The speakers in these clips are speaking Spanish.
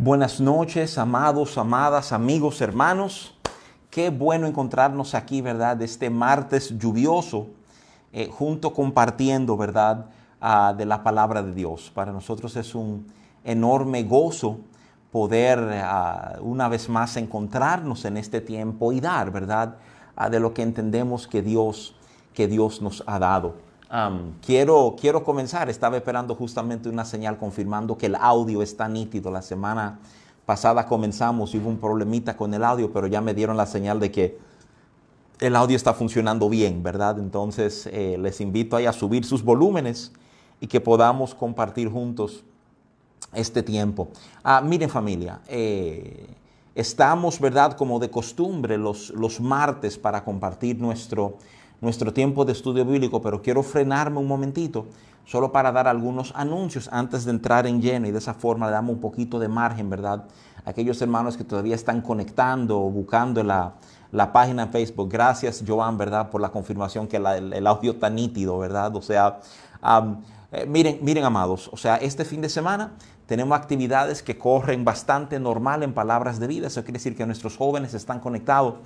Buenas noches, amados, amadas, amigos, hermanos. Qué bueno encontrarnos aquí, ¿verdad? Este martes lluvioso, eh, junto compartiendo, ¿verdad? Ah, de la palabra de Dios. Para nosotros es un enorme gozo poder ah, una vez más encontrarnos en este tiempo y dar, ¿verdad? Ah, de lo que entendemos que Dios, que Dios nos ha dado quiero, quiero comenzar, estaba esperando justamente una señal confirmando que el audio está nítido. La semana pasada comenzamos hubo un problemita con el audio, pero ya me dieron la señal de que el audio está funcionando bien, ¿verdad? Entonces eh, les invito a subir sus volúmenes y que podamos compartir juntos este tiempo. Ah, miren familia, eh, estamos, ¿verdad? Como de costumbre los, los martes para compartir nuestro nuestro tiempo de estudio bíblico, pero quiero frenarme un momentito solo para dar algunos anuncios antes de entrar en lleno y de esa forma le damos un poquito de margen, ¿verdad? Aquellos hermanos que todavía están conectando o buscando la, página en Facebook. Gracias, Joan, ¿verdad? Por la confirmación que el, audio está nítido, ¿verdad? O sea, eh, miren, miren, amados, o sea, este fin de semana tenemos actividades que corren bastante normal en palabras de vida. Eso quiere decir que nuestros jóvenes están conectados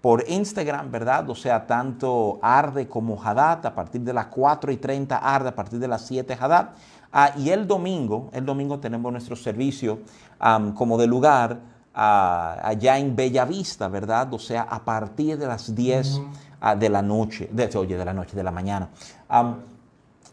por Instagram, ¿verdad? O sea, tanto Arde como Haddad, a partir de las 4 y 30 Arde, a partir de las 7 Haddad. Ah, y el domingo, el domingo tenemos nuestro servicio como de lugar allá en Bellavista, ¿verdad? O sea, a partir de las 10 ah, de la noche, de, oye, de la noche, de la mañana.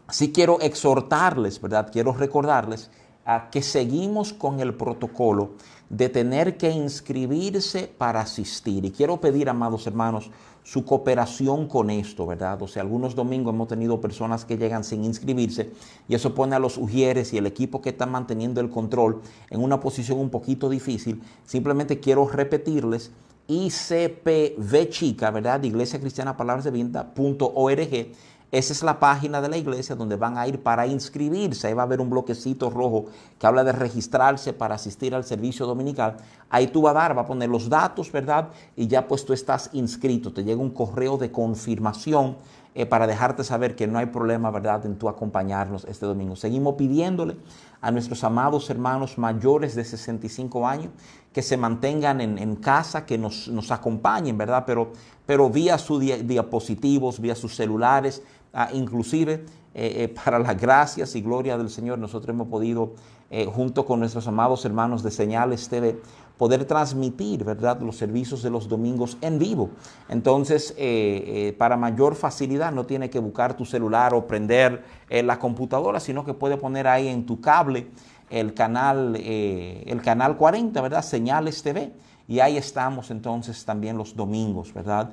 sí quiero exhortarles, ¿verdad? Quiero recordarles a que seguimos con el protocolo de tener que inscribirse para asistir. Y quiero pedir, amados hermanos, su cooperación con esto, ¿verdad? O sea, algunos domingos hemos tenido personas que llegan sin inscribirse y eso pone a los ujieres y el equipo que está manteniendo el control en una posición un poquito difícil. Simplemente quiero repetirles ICPV chica, ¿verdad? Iglesia Cristiana Palabras de Vinda.org esa es la página de la iglesia donde van a ir para inscribirse. Ahí va a haber un bloquecito rojo que habla de registrarse para asistir al servicio dominical. Ahí tú vas a dar, va a poner los datos, ¿verdad? Y ya pues tú estás inscrito. Te llega un correo de confirmación eh, para dejarte saber que no hay problema, ¿verdad?, en tú acompañarnos este domingo. Seguimos pidiéndole a nuestros amados hermanos mayores de 65 años que se mantengan en, casa, que nos, acompañen, ¿verdad? Pero, pero vía sus diapositivos, vía sus celulares, Ah, inclusive eh, eh, para las gracias y gloria del Señor, nosotros hemos podido, eh, junto con nuestros amados hermanos de Señales TV, poder transmitir, ¿verdad?, los servicios de los domingos en vivo. Entonces, para mayor facilidad, no tiene que buscar tu celular o prender la computadora, sino que puede poner ahí en tu cable el canal, el canal 40, ¿verdad?, Señales TV. Y ahí estamos entonces también los domingos, ¿verdad?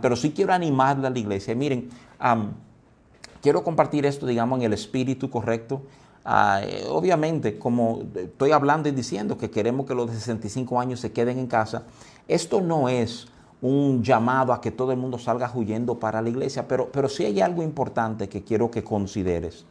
pero sí quiero animarle a la iglesia. Miren, Quiero compartir esto, digamos, en el espíritu correcto. Ah, eh, obviamente, como estoy hablando y diciendo que queremos que los de 65 años se queden en casa, esto no es un llamado a que todo el mundo salga huyendo para la iglesia, pero, pero sí hay algo importante que quiero que consideres.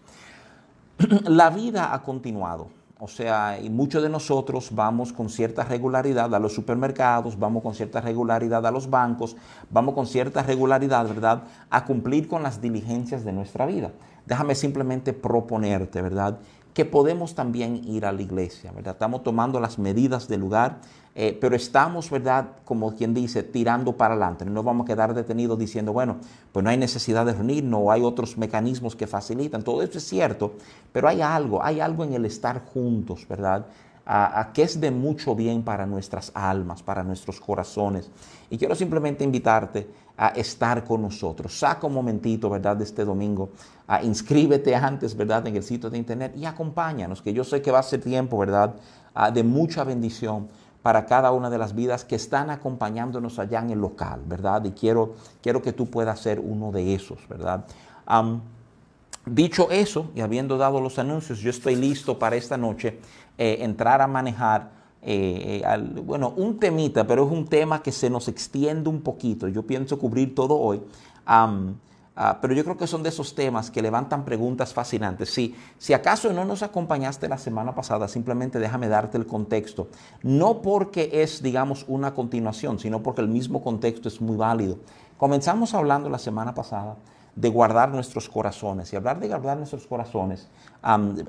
la vida ha continuado. O sea, y muchos de nosotros vamos con cierta regularidad a los supermercados, vamos con cierta regularidad a los bancos, vamos con cierta regularidad, ¿verdad?, a cumplir con las diligencias de nuestra vida. Déjame simplemente proponerte, ¿verdad?, que podemos también ir a la iglesia, ¿verdad? Estamos tomando las medidas del lugar, eh, pero estamos, ¿verdad? Como quien dice, tirando para adelante. No vamos a quedar detenidos diciendo, bueno, pues no hay necesidad de reunirnos, hay otros mecanismos que facilitan. Todo eso es cierto, pero hay algo, hay algo en el estar juntos, ¿verdad? que es de mucho bien para nuestras almas, para nuestros corazones. Y quiero simplemente invitarte a estar con nosotros. Saca un momentito, ¿verdad?, de este domingo. A, inscríbete antes, ¿verdad?, en el sitio de internet y acompáñanos, que yo sé que va a ser tiempo, ¿verdad?, de mucha bendición para cada una de las vidas que están acompañándonos allá en el local, ¿verdad? Y quiero, quiero que tú puedas ser uno de esos, ¿verdad? dicho eso, y habiendo dado los anuncios, yo estoy listo para esta noche eh, entrar a manejar, eh, eh, bueno, un temita, pero es un tema que se nos extiende un poquito. Yo pienso cubrir todo hoy. Ah, pero yo creo que son de esos temas que levantan preguntas fascinantes. Si, si acaso no nos acompañaste la semana pasada, simplemente déjame darte el contexto. No porque es, digamos, una continuación, sino porque el mismo contexto es muy válido. Comenzamos hablando la semana pasada de guardar nuestros corazones. Y hablar de guardar nuestros corazones,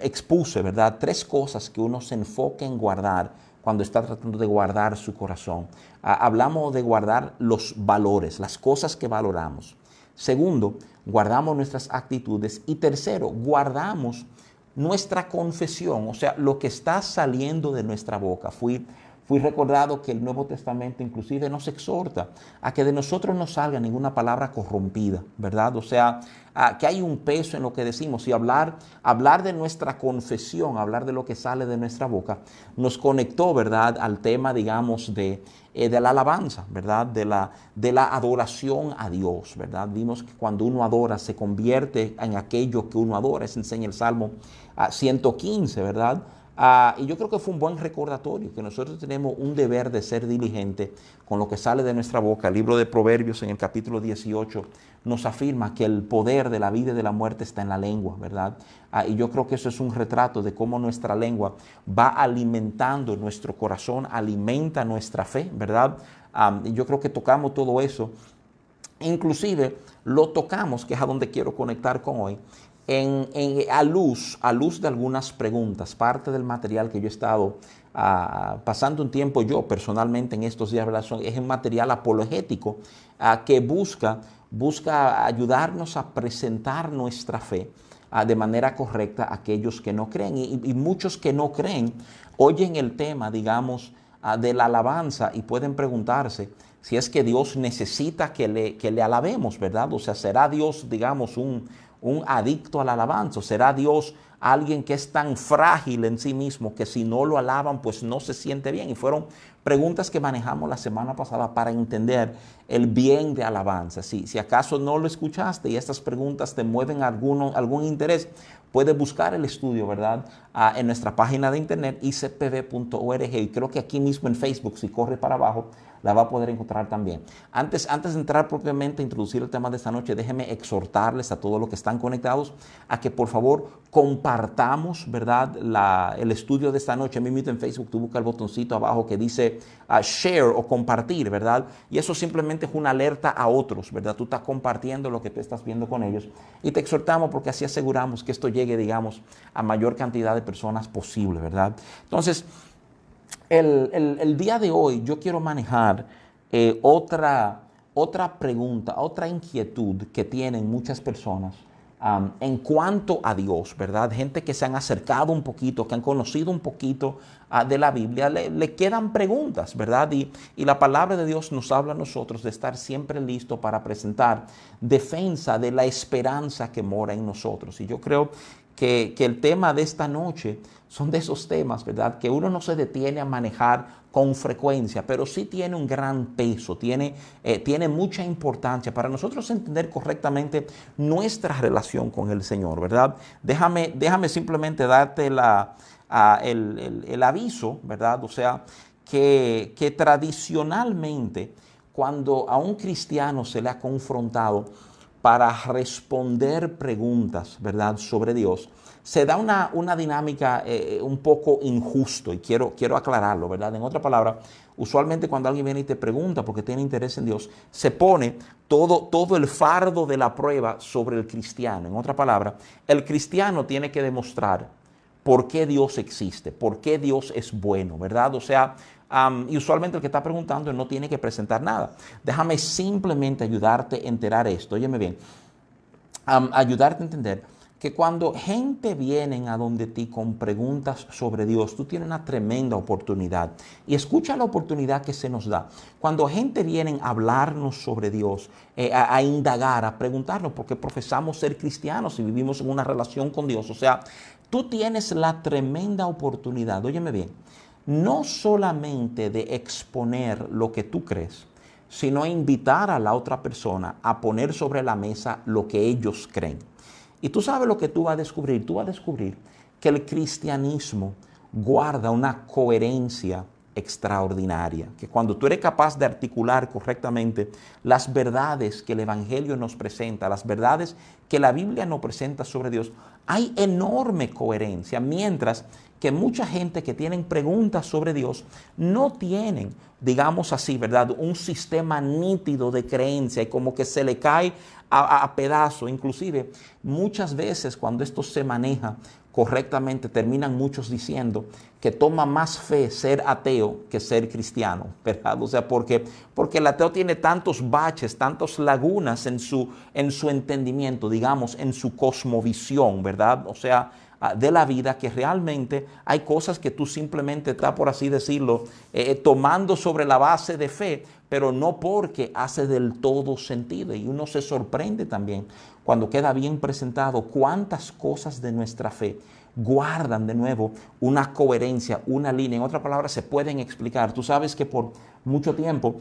expuse, ¿verdad? Tres cosas que uno se enfoque en guardar cuando está tratando de guardar su corazón. hablamos de guardar los valores, las cosas que valoramos. Segundo, guardamos nuestras actitudes. Y tercero, guardamos nuestra confesión, o sea, lo que está saliendo de nuestra boca. Fui Fui recordado que el Nuevo Testamento inclusive nos exhorta a que de nosotros no salga ninguna palabra corrompida, ¿verdad? O sea, que hay un peso en lo que decimos y hablar, hablar de nuestra confesión, hablar de lo que sale de nuestra boca, nos conectó, ¿verdad?, al tema, digamos, de, eh, de la alabanza, ¿verdad?, de la, de la adoración a Dios, ¿verdad? Vimos que cuando uno adora se convierte en aquello que uno adora, eso enseña el Salmo 115, ah, ¿verdad? Ah, y yo creo que fue un buen recordatorio, que nosotros tenemos un deber de ser diligente con lo que sale de nuestra boca. El libro de Proverbios en el capítulo 18 nos afirma que el poder de la vida y de la muerte está en la lengua, ¿verdad? Ah, y yo creo que eso es un retrato de cómo nuestra lengua va alimentando nuestro corazón, alimenta nuestra fe, ¿verdad? Ah, y yo creo que tocamos todo eso. Inclusive lo tocamos, que es a donde quiero conectar con hoy, en, a, luz, a luz de algunas preguntas, parte del material que yo he estado ah, pasando un tiempo yo personalmente en estos días, es un material apologético ah, que busca, busca ayudarnos a presentar nuestra fe ah, de manera correcta a aquellos que no creen. Y, muchos que no creen oyen el tema, digamos, de la alabanza y pueden preguntarse, si es que Dios necesita que le, que le alabemos, ¿verdad? O sea, ¿será Dios, digamos, un, un adicto al alabanza? ¿Será Dios alguien que es tan frágil en sí mismo que si no lo alaban pues no se siente bien? Y fueron preguntas que manejamos la semana pasada para entender el bien de alabanza. Si, si acaso no lo escuchaste y estas preguntas te mueven alguno, algún interés, puedes buscar el estudio, ¿verdad? Ah, en nuestra página de internet icpb.org y creo que aquí mismo en Facebook, si corre para abajo, la va a poder encontrar también. Antes, antes de entrar propiamente a introducir el tema de esta noche, déjenme exhortarles a todos los que están conectados a que por favor compartamos, ¿verdad? La, el estudio de esta noche. A mí mismo en Facebook tú busca el botoncito abajo que dice share o compartir, ¿verdad? Y eso simplemente es una alerta a otros, ¿verdad? Tú estás compartiendo lo que tú estás viendo con ellos. Y te exhortamos porque así aseguramos que esto llegue, digamos, a mayor cantidad de personas posible, ¿verdad? Entonces, el, día de hoy yo quiero manejar eh, otra, otra pregunta, otra inquietud que tienen muchas personas en cuanto a Dios, ¿verdad? Gente que se han acercado un poquito, que han conocido un poquito ah, de la Biblia, le, quedan preguntas, ¿verdad? Y, y, la palabra de Dios nos habla a nosotros de estar siempre listo para presentar defensa de la esperanza que mora en nosotros. Y yo creo que, el tema de esta noche son de esos temas, ¿verdad? Que uno no se detiene a manejar con frecuencia, pero sí tiene un gran peso, tiene, eh, tiene mucha importancia para nosotros entender correctamente nuestra relación con el Señor, ¿verdad? Déjame, déjame simplemente darte la, el, aviso, ¿verdad? O sea, que, que tradicionalmente cuando a un cristiano se le ha confrontado para responder preguntas, ¿verdad?, sobre Dios, se da una, una dinámica eh, un poco injusto y quiero, quiero aclararlo, ¿verdad? En otra palabra, usualmente cuando alguien viene y te pregunta porque tiene interés en Dios, se pone todo, todo el fardo de la prueba sobre el cristiano. En otra palabra, el cristiano tiene que demostrar por qué Dios existe, por qué Dios es bueno, ¿verdad? O sea, y usualmente el que está preguntando no tiene que presentar nada. Déjame simplemente ayudarte a enterar esto. Óyeme bien. ayudarte a entender que cuando gente viene a donde ti con preguntas sobre Dios, tú tienes una tremenda oportunidad. Y escucha la oportunidad que se nos da. Cuando gente viene a hablarnos sobre Dios, eh, a, a, indagar, a preguntarnos, porque profesamos ser cristianos y vivimos en una relación con Dios. O sea, tú tienes la tremenda oportunidad, óyeme bien, no solamente de exponer lo que tú crees, sino invitar a la otra persona a poner sobre la mesa lo que ellos creen. Y tú sabes lo que tú vas a descubrir. Tú vas a descubrir que el cristianismo guarda una coherencia extraordinaria, que cuando tú eres capaz de articular correctamente las verdades que el Evangelio nos presenta, las verdades que la Biblia nos presenta sobre Dios, hay enorme coherencia, mientras que mucha gente que tienen preguntas sobre Dios no tienen, digamos así, ¿verdad? Un sistema nítido de creencia y como que se le cae a, pedazo. Inclusive, muchas veces cuando esto se maneja correctamente, terminan muchos diciendo que toma más fe ser ateo que ser cristiano, ¿verdad? O sea, porque, porque el ateo tiene tantos baches, tantas lagunas en su, en su entendimiento, digamos, en su cosmovisión, ¿verdad? O sea, de la vida que realmente hay cosas que tú simplemente estás, por así decirlo, eh, eh, tomando sobre la base de fe, pero no porque hace del todo sentido. Y uno se sorprende también cuando queda bien presentado cuántas cosas de nuestra fe guardan de nuevo una coherencia, una línea. En otras palabras, se pueden explicar. Tú sabes que por mucho tiempo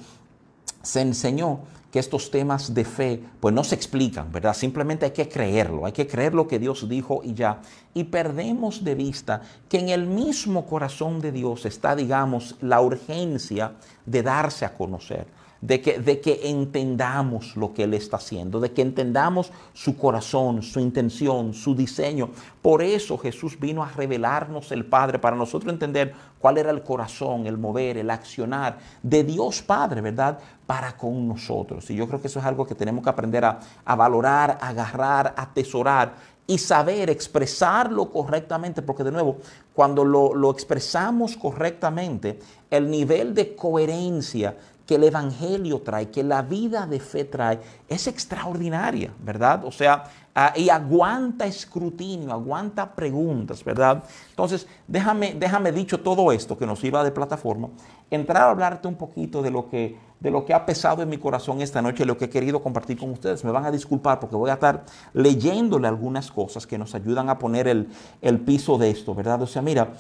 se enseñó que estos temas de fe pues no se explican, ¿verdad? Simplemente hay que creerlo, hay que creer lo que Dios dijo y ya. Y perdemos de vista que en el mismo corazón de Dios está, digamos, la urgencia de darse a conocer de que, de que entendamos lo que Él está haciendo, de que entendamos su corazón, su intención, su diseño. Por eso Jesús vino a revelarnos el Padre, para nosotros entender cuál era el corazón, el mover, el accionar de Dios Padre, ¿verdad? Para con nosotros. Y yo creo que eso es algo que tenemos que aprender a, a valorar, a agarrar, a atesorar y saber expresarlo correctamente, porque de nuevo, cuando lo, lo, expresamos correctamente, el nivel de coherencia que el Evangelio trae, que la vida de fe trae, es extraordinaria, ¿verdad? O sea, ah, y aguanta escrutinio, aguanta preguntas, ¿verdad? Entonces, déjame, déjame dicho todo esto que nos iba de plataforma, entrar a hablarte un poquito de lo que, de lo que ha pesado en mi corazón esta noche, lo que he querido compartir con ustedes. Me van a disculpar porque voy a estar leyéndole algunas cosas que nos ayudan a poner el, el piso de esto, ¿verdad? O sea, mira,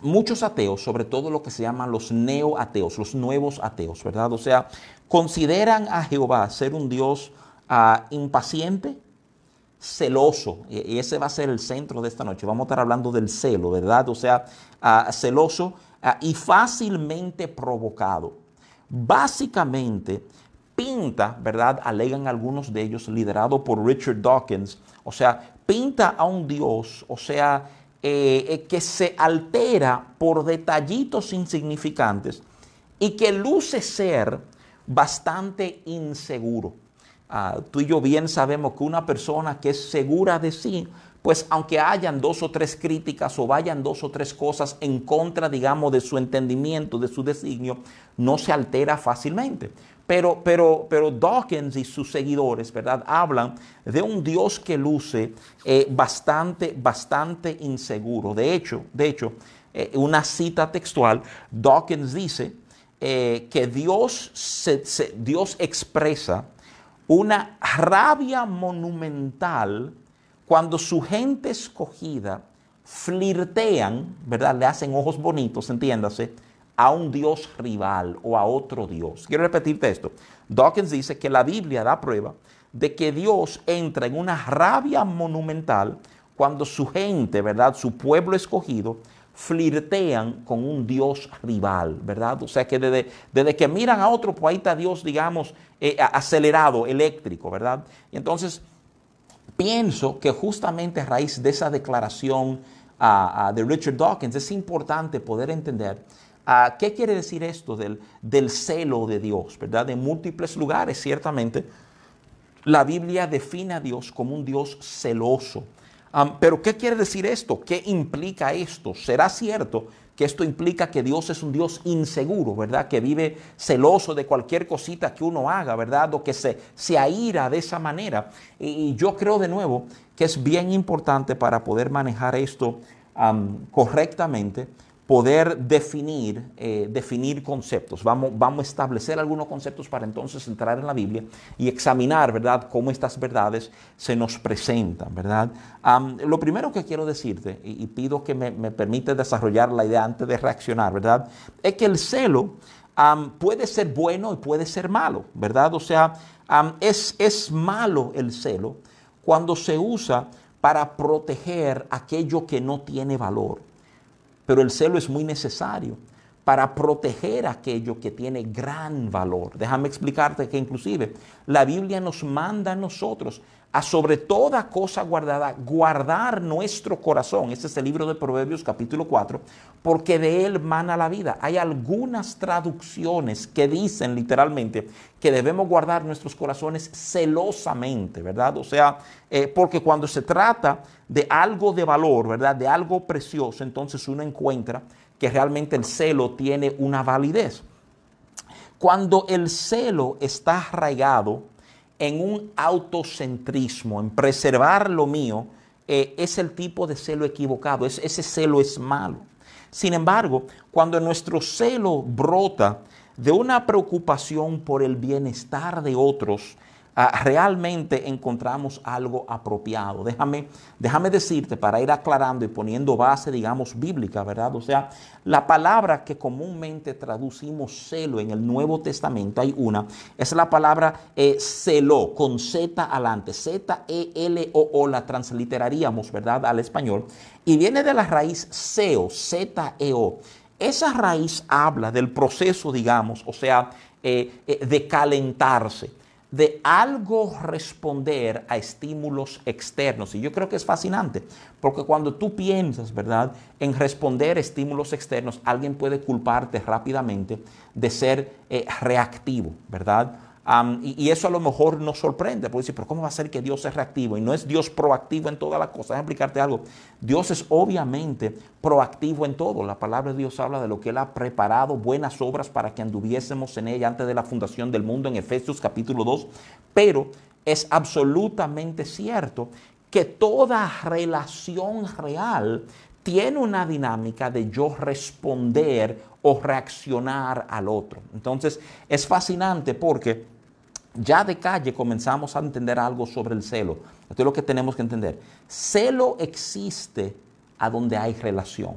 muchos ateos, sobre todo lo que se llaman los neoateos, los nuevos ateos, ¿verdad? O sea, consideran a Jehová ser un Dios uh, impaciente, celoso, y ese va a ser el centro de esta noche. Vamos a estar hablando del celo, ¿verdad? O sea, uh, celoso uh, y fácilmente provocado. Básicamente, pinta, ¿verdad? Alegan algunos de ellos, liderado por Richard Dawkins, o sea, pinta a un Dios, o sea, eh, eh, que se altera por detallitos insignificantes y que luce ser bastante inseguro. Ah, tú y yo bien sabemos que una persona que es segura de sí, pues aunque hayan dos o tres críticas o vayan dos o tres cosas en contra, digamos, de su entendimiento, de su designio, no se altera fácilmente. Pero, pero, pero Dawkins y sus seguidores, ¿verdad? Hablan de un Dios que luce eh, bastante, bastante inseguro. De hecho, de hecho, eh, una cita textual, Dawkins dice eh, que Dios, Dios expresa una rabia monumental cuando su gente escogida flirtean, ¿verdad? Le hacen ojos bonitos, entiéndase, a un Dios rival o a otro Dios. Quiero repetirte esto. Dawkins dice que la Biblia da prueba de que Dios entra en una rabia monumental cuando su gente, ¿verdad? Su pueblo escogido, flirtean con un Dios rival, ¿verdad? O sea que desde, desde que miran a otro, pues ahí está Dios, digamos, eh, acelerado, eléctrico, ¿verdad? Y entonces pienso que justamente a raíz de esa declaración uh, uh, de Richard Dawkins es importante poder entender Ah, ¿Qué quiere decir esto del, celo de Dios? ¿Verdad? En múltiples lugares, ciertamente, la Biblia define a Dios como un Dios celoso. pero ¿qué quiere decir esto? ¿Qué implica esto? ¿Será cierto que esto implica que Dios es un Dios inseguro, ¿verdad? Que vive celoso de cualquier cosita que uno haga, ¿verdad? O que se, se aira de esa manera. Y, yo creo de nuevo que es bien importante para poder manejar esto correctamente poder definir, eh, definir conceptos. Vamos, vamos a establecer algunos conceptos para entonces entrar en la Biblia y examinar, ¿verdad?, cómo estas verdades se nos presentan, ¿verdad? lo primero que quiero decirte, y, pido que me, me desarrollar la idea antes de reaccionar, ¿verdad?, es que el celo puede ser bueno y puede ser malo, ¿verdad? O sea, es, es malo el celo cuando se usa para proteger aquello que no tiene valor. Pero el celo es muy necesario para proteger aquello que tiene gran valor. Déjame explicarte que inclusive la Biblia nos manda a nosotros a sobre toda cosa guardada, guardar nuestro corazón. Este es el libro de Proverbios capítulo 4, porque de él mana la vida. Hay algunas traducciones que dicen literalmente que debemos guardar nuestros corazones celosamente, ¿verdad? O sea, eh, porque cuando se trata de algo de valor, ¿verdad? De algo precioso, entonces uno encuentra que realmente el celo tiene una validez. Cuando el celo está arraigado, en un autocentrismo, en preservar lo mío, eh, es el tipo de celo equivocado, ese celo es malo. Sin embargo, cuando nuestro celo brota de una preocupación por el bienestar de otros, Ah, realmente encontramos algo apropiado. Déjame, déjame decirte para ir aclarando y poniendo base, digamos, bíblica, ¿verdad? O sea, la palabra que comúnmente traducimos celo en el Nuevo Testamento, hay una, es la palabra eh, celo, con Z adelante, Z-E-L-O-O, la transliteraríamos, ¿verdad? Al español, y viene de la raíz seo, Z-E-O. Esa raíz habla del proceso, digamos, o sea, eh, eh, de calentarse de algo responder a estímulos externos. Y yo creo que es fascinante, porque cuando tú piensas, ¿verdad?, en responder a estímulos externos, alguien puede culparte rápidamente de ser eh, reactivo, ¿verdad? Y, eso a lo mejor nos sorprende, porque decir, pero ¿cómo va a ser que Dios es reactivo? Y no es Dios proactivo en toda la cosa. Déjame explicarte algo. Dios es obviamente proactivo en todo. La palabra de Dios habla de lo que Él ha preparado, buenas obras para que anduviésemos en ella antes de la fundación del mundo en Efesios capítulo 2. Pero es absolutamente cierto que toda relación real tiene una dinámica de yo responder o reaccionar al otro. Entonces es fascinante porque ya de calle comenzamos a entender algo sobre el celo. Esto es lo que tenemos que entender. Celo existe a donde hay relación.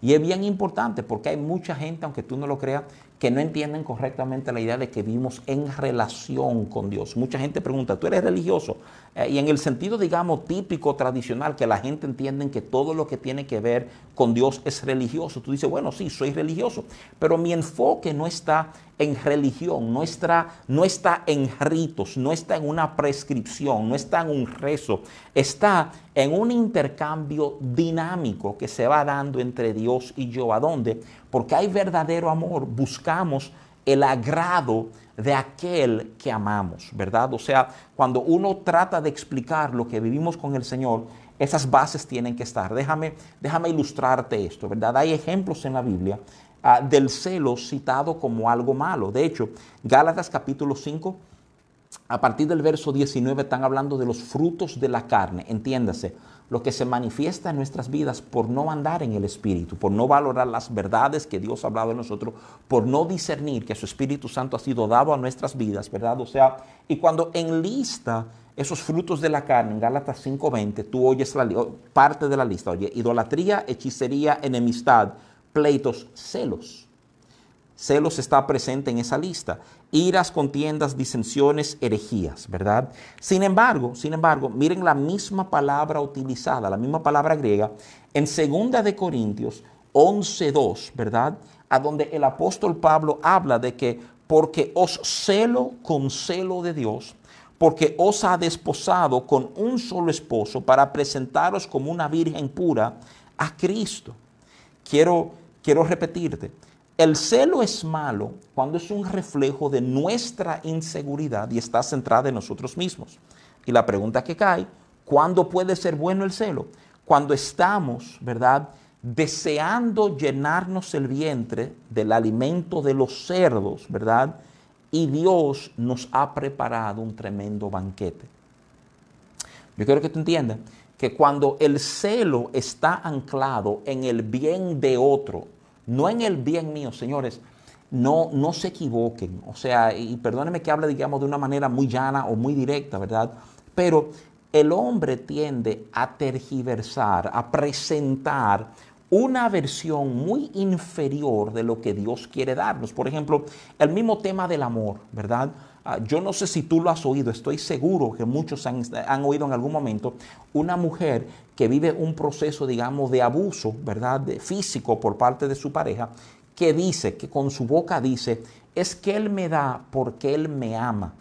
Y es bien importante porque hay mucha gente, aunque tú no lo creas, que no entienden correctamente la idea de que vivimos en relación con Dios. Mucha gente pregunta, ¿tú eres religioso? Eh, y en el sentido, digamos, típico, tradicional, que la gente entiende que todo lo que tiene que ver con Dios es religioso. Tú dices, bueno, sí, soy religioso, pero mi enfoque no está en religión, no está, no está en ritos, no está en una prescripción, no está en un rezo, está en un intercambio dinámico que se va dando entre Dios y yo. ¿A dónde? Porque hay verdadero amor, buscamos el agrado de aquel que amamos, ¿verdad? O sea, cuando uno trata de explicar lo que vivimos con el Señor, esas bases tienen que estar. Déjame, déjame ilustrarte esto, ¿verdad? Hay ejemplos en la Biblia Ah, del celo citado como algo malo. De hecho, Gálatas capítulo 5, a partir del verso 19 están hablando de los frutos de la carne. Entiéndase, lo que se manifiesta en nuestras vidas por no andar en el Espíritu, por no valorar las verdades que Dios ha hablado en nosotros, por no discernir que su Espíritu Santo ha sido dado a nuestras vidas, ¿verdad? O sea, y cuando enlista esos frutos de la carne en Gálatas 5:20, tú oyes la, parte de la lista, oye, idolatría, hechicería, enemistad, pleitos, celos. Celos está presente en esa lista. Iras, contiendas, disensiones, herejías, ¿verdad? Sin embargo, sin embargo, miren la misma palabra utilizada, la misma palabra griega, en 2 de Corintios 11.2, ¿verdad? A donde el apóstol Pablo habla de que porque os celo con celo de Dios, porque os ha desposado con un solo esposo para presentaros como una virgen pura a Cristo. Quiero quiero repetirte, el celo es malo cuando es un reflejo de nuestra inseguridad y está centrada en nosotros mismos. Y la pregunta que cae, ¿cuándo puede ser bueno el celo? Cuando estamos, ¿verdad? Deseando llenarnos el vientre del alimento de los cerdos, ¿verdad? Y Dios nos ha preparado un tremendo banquete. Yo quiero que tú entiendas que cuando el celo está anclado en el bien de otro, no en el bien mío, señores, no, no se equivoquen. O sea, y perdónenme que hable, digamos, de una manera muy llana o muy directa, ¿verdad? Pero el hombre tiende a tergiversar, a presentar una versión muy inferior de lo que Dios quiere darnos. Por ejemplo, el mismo tema del amor, ¿verdad? Ah, yo no sé si tú lo has oído, estoy seguro que muchos han, oído en algún momento una mujer que vive un proceso, digamos, de abuso, ¿verdad?, físico por parte de su pareja, que dice, que con su boca dice, es que él me da porque él me ama.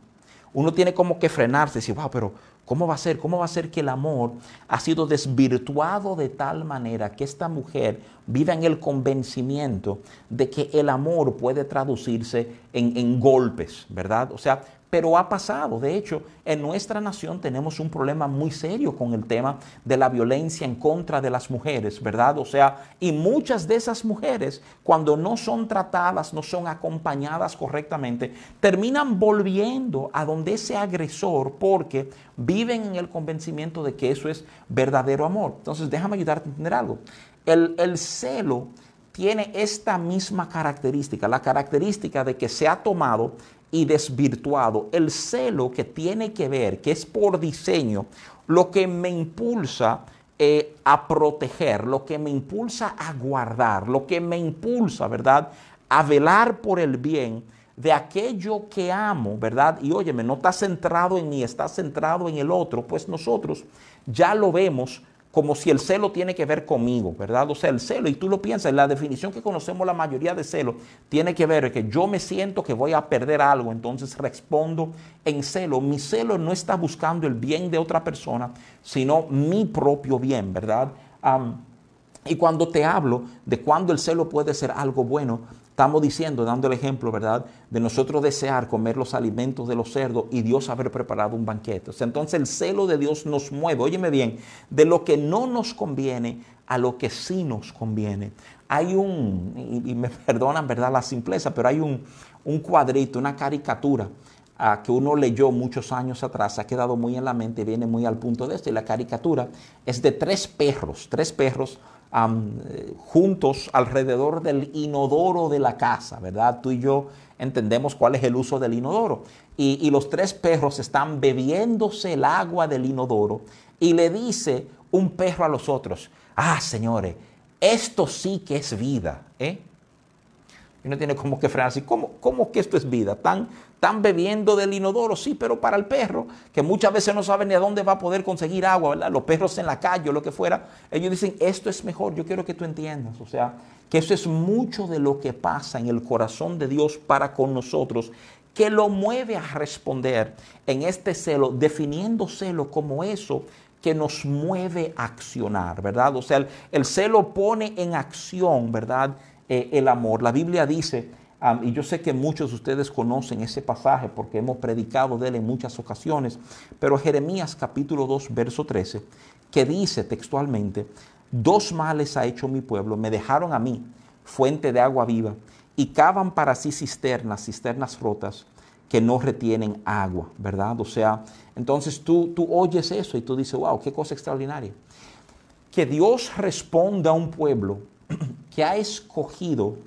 Uno tiene como que frenarse y decir, wow, pero ¿Cómo va a ser? ¿Cómo va a ser que el amor ha sido desvirtuado de tal manera que esta mujer viva en el convencimiento de que el amor puede traducirse en, en golpes, ¿verdad? O sea, pero ha pasado. De hecho, en nuestra nación tenemos un problema muy serio con el tema de la violencia en contra de las mujeres, ¿verdad? O sea, y muchas de esas mujeres, cuando no son tratadas, no son acompañadas correctamente, terminan volviendo a donde ese agresor porque viven en el convencimiento de que eso es verdadero amor. Entonces, déjame ayudarte a entender algo. El, el celo tiene esta misma característica, la característica de que se ha tomado y desvirtuado. El celo que tiene que ver, que es por diseño, lo que me impulsa eh, a proteger, lo que me impulsa a guardar, lo que me impulsa, ¿verdad? A velar por el bien de aquello que amo, ¿verdad? Y óyeme, no está centrado en mí, está centrado en el otro, pues nosotros ya lo vemos como si el celo tiene que ver conmigo, ¿verdad? O sea, el celo, y tú lo piensas, la definición que conocemos la mayoría de celo, tiene que ver que yo me siento que voy a perder algo, entonces respondo en celo. Mi celo no está buscando el bien de otra persona, sino mi propio bien, ¿verdad? y cuando te hablo de cuando el celo puede ser algo bueno, Estamos diciendo, dando el ejemplo, ¿verdad? De nosotros desear comer los alimentos de los cerdos y Dios haber preparado un banquete. O entonces el celo de Dios nos mueve, óyeme bien, de lo que no nos conviene a lo que sí nos conviene. Hay un, y, me perdonan, ¿verdad? La simpleza, pero hay un, un cuadrito, una caricatura ah, que uno leyó muchos años atrás, ha quedado muy en la mente, viene muy al punto de esto. Y la caricatura es de tres perros, tres perros juntos alrededor del inodoro de la casa, ¿verdad? Tú y yo entendemos cuál es el uso del inodoro. Y, los tres perros están bebiéndose el agua del inodoro y le dice un perro a los otros, ah, señores, esto sí que es vida, ¿eh? Y uno tiene como que frenarse, ¿cómo, ¿cómo que esto es vida? ¿Tan, están bebiendo del inodoro, sí, pero para el perro, que muchas veces no sabe ni a dónde va a poder conseguir agua, ¿verdad? Los perros en la calle o lo que fuera, ellos dicen, esto es mejor, yo quiero que tú entiendas, o sea, que eso es mucho de lo que pasa en el corazón de Dios para con nosotros, que lo mueve a responder en este celo, definiendo celo como eso que nos mueve a accionar, ¿verdad? O sea, el, celo pone en acción, ¿verdad? Eh, el amor. La Biblia dice, y yo sé que muchos de ustedes conocen ese pasaje porque hemos predicado de él en muchas ocasiones, pero Jeremías capítulo 2, verso 13, que dice textualmente, dos males ha hecho mi pueblo, me dejaron a mí, fuente de agua viva, y cavan para sí cisternas, cisternas rotas, que no retienen agua, ¿verdad? O sea, entonces tú, tú oyes eso y tú dices, wow, qué cosa extraordinaria. Que Dios responda a un pueblo que ha escogido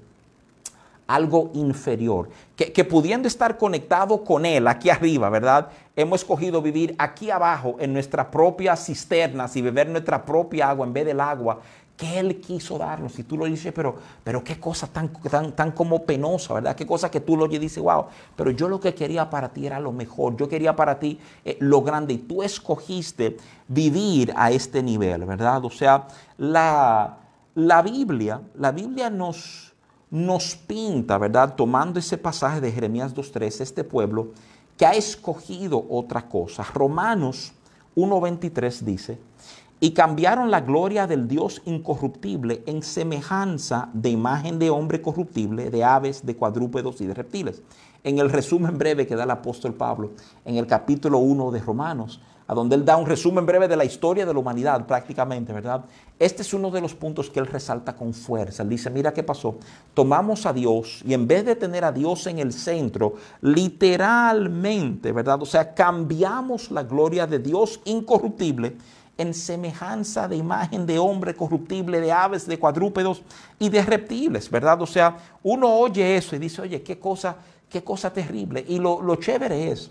algo inferior, que, pudiendo estar conectado con Él aquí arriba, ¿verdad? Hemos escogido vivir aquí abajo en nuestras propias cisternas y beber nuestra propia agua en vez del agua que Él quiso darnos. Y tú lo dices, pero, pero qué cosa tan, tan, tan como penosa, ¿verdad? Qué cosa que tú lo oyes y dices, wow, pero yo lo que quería para ti era lo mejor, yo quería para ti eh, lo grande y tú escogiste vivir a este nivel, ¿verdad? O sea, la, la Biblia, la Biblia nos nos pinta, ¿verdad? Tomando ese pasaje de Jeremías 2.3, este pueblo que ha escogido otra cosa. Romanos 1.23 dice, y cambiaron la gloria del Dios incorruptible en semejanza de imagen de hombre corruptible, de aves, de cuadrúpedos y de reptiles. En el resumen breve que da el apóstol Pablo en el capítulo 1 de Romanos, a donde él da un resumen breve de la historia de la humanidad prácticamente, ¿verdad? Este es uno de los puntos que él resalta con fuerza. Él dice, mira qué pasó. Tomamos a Dios y en vez de tener a Dios en el centro, literalmente, ¿verdad? O sea, cambiamos la gloria de Dios incorruptible en semejanza de imagen de hombre corruptible, de aves, de cuadrúpedos y de reptiles, ¿verdad? O sea, uno oye eso y dice, oye, qué cosa, qué cosa terrible. Y lo, lo chévere es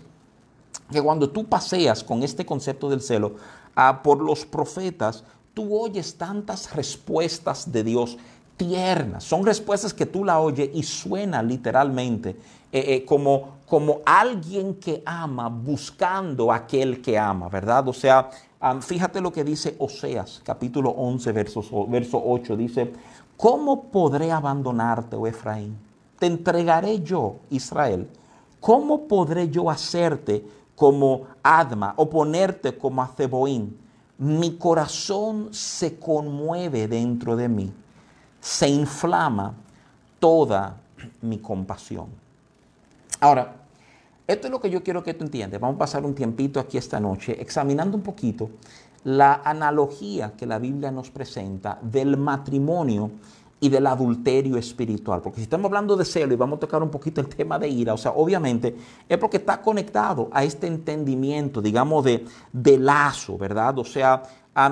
que cuando tú paseas con este concepto del celo ah, por los profetas, tú oyes tantas respuestas de Dios tiernas. Son respuestas que tú la oyes y suena literalmente eh, eh, como, como alguien que ama buscando a aquel que ama, ¿verdad? O sea, ah, fíjate lo que dice Oseas, capítulo 11, verso 8. Dice, ¿cómo podré abandonarte, oh Efraín? Te entregaré yo, Israel. ¿Cómo podré yo hacerte como Adma o ponerte como a Zeboín. Mi corazón se conmueve dentro de mí, se inflama toda mi compasión. Ahora, esto es lo que yo quiero que tú entiendas. Vamos a pasar un tiempito aquí esta noche examinando un poquito la analogía que la Biblia nos presenta del matrimonio y del adulterio espiritual. Porque si estamos hablando de celo y vamos a tocar un poquito el tema de ira, o sea, obviamente es porque está conectado a este entendimiento, digamos, de, de lazo, ¿verdad? O sea,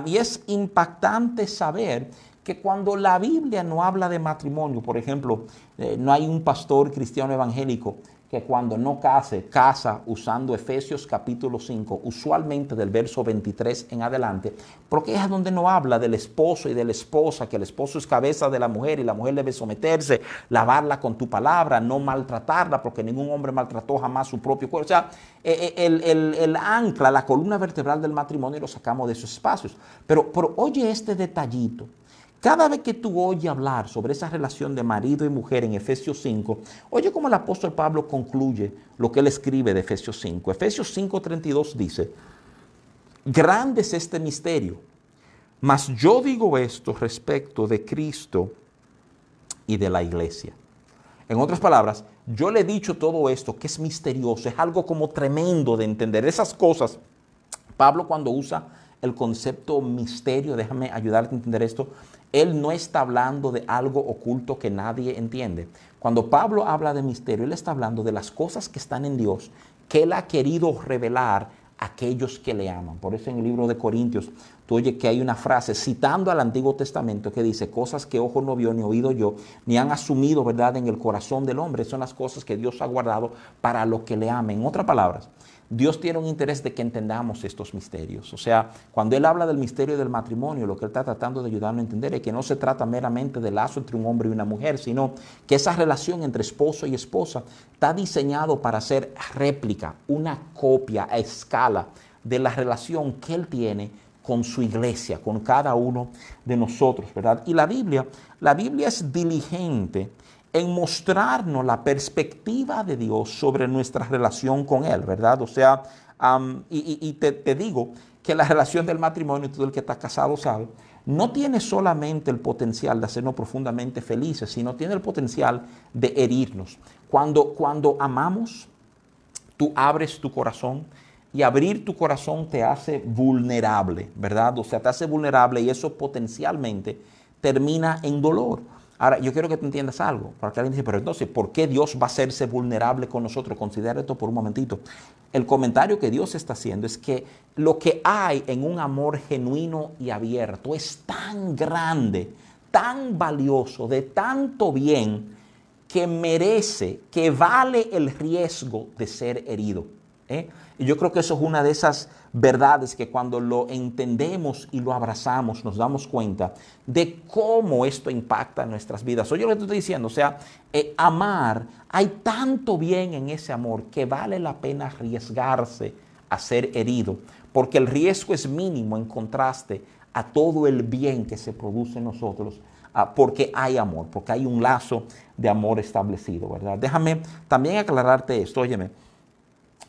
y es impactante saber que cuando la Biblia no habla de matrimonio, por ejemplo, eh, no hay un pastor cristiano evangélico que cuando no case, casa usando Efesios capítulo 5, usualmente del verso 23 en adelante, porque es donde no habla del esposo y de la esposa, que el esposo es cabeza de la mujer y la mujer debe someterse, lavarla con tu palabra, no maltratarla, porque ningún hombre maltrató jamás su propio cuerpo. O sea, eh, eh, el, el, ancla, la columna vertebral del matrimonio lo sacamos de esos espacios. Pero, pero oye este detallito. Cada vez que tú oyes hablar sobre esa relación de marido y mujer en Efesios 5, oye cómo el apóstol Pablo concluye lo que él escribe de Efesios 5. Efesios 5:32 dice, grande es este misterio, mas yo digo esto respecto de Cristo y de la iglesia. En otras palabras, yo le he dicho todo esto que es misterioso, es algo como tremendo de entender. Esas cosas, Pablo cuando usa el concepto misterio, déjame ayudarte a entender esto, él no está hablando de algo oculto que nadie entiende. Cuando Pablo habla de misterio, él está hablando de las cosas que están en Dios, que él ha querido revelar a aquellos que le aman. Por eso en el libro de Corintios, tú oyes que hay una frase citando al Antiguo Testamento que dice, cosas que ojo no vio ni oído yo, ni han asumido, ¿verdad?, en el corazón del hombre. Son las cosas que Dios ha guardado para los que le amen. En otras palabras, Dios tiene un interés de que entendamos estos misterios. O sea, cuando Él habla del misterio del matrimonio, lo que Él está tratando de ayudarnos a entender es que no se trata meramente del lazo entre un hombre y una mujer, sino que esa relación entre esposo y esposa está diseñado para ser réplica, una copia a escala de la relación que Él tiene con su iglesia, con cada uno de nosotros, ¿verdad? Y la Biblia, la Biblia es diligente en mostrarnos la perspectiva de Dios sobre nuestra relación con Él, ¿verdad? O sea, y, te, digo que la relación del matrimonio, todo el que está casado sabe, no tiene solamente el potencial de hacernos profundamente felices, sino tiene el potencial de herirnos. Cuando, cuando amamos, tú abres tu corazón y abrir tu corazón te hace vulnerable, ¿verdad? O sea, te hace vulnerable y eso potencialmente termina en dolor. Ahora, yo quiero que tú entiendas algo, porque alguien dice, pero entonces, ¿por qué Dios va a hacerse vulnerable con nosotros? Considera esto por un momentito. El comentario que Dios está haciendo es que lo que hay en un amor genuino y abierto es tan grande, tan valioso, de tanto bien, que merece, que vale el riesgo de ser herido. ¿eh? Y yo creo que eso es una de esas verdades que cuando lo entendemos y lo abrazamos nos damos cuenta de cómo esto impacta nuestras vidas. Oye lo que te estoy diciendo, o sea, eh, amar, hay tanto bien en ese amor que vale la pena arriesgarse a ser herido, porque el riesgo es mínimo en contraste a todo el bien que se produce en nosotros ah, porque hay amor, porque hay un lazo de amor establecido, ¿verdad? Déjame también aclararte esto, óyeme,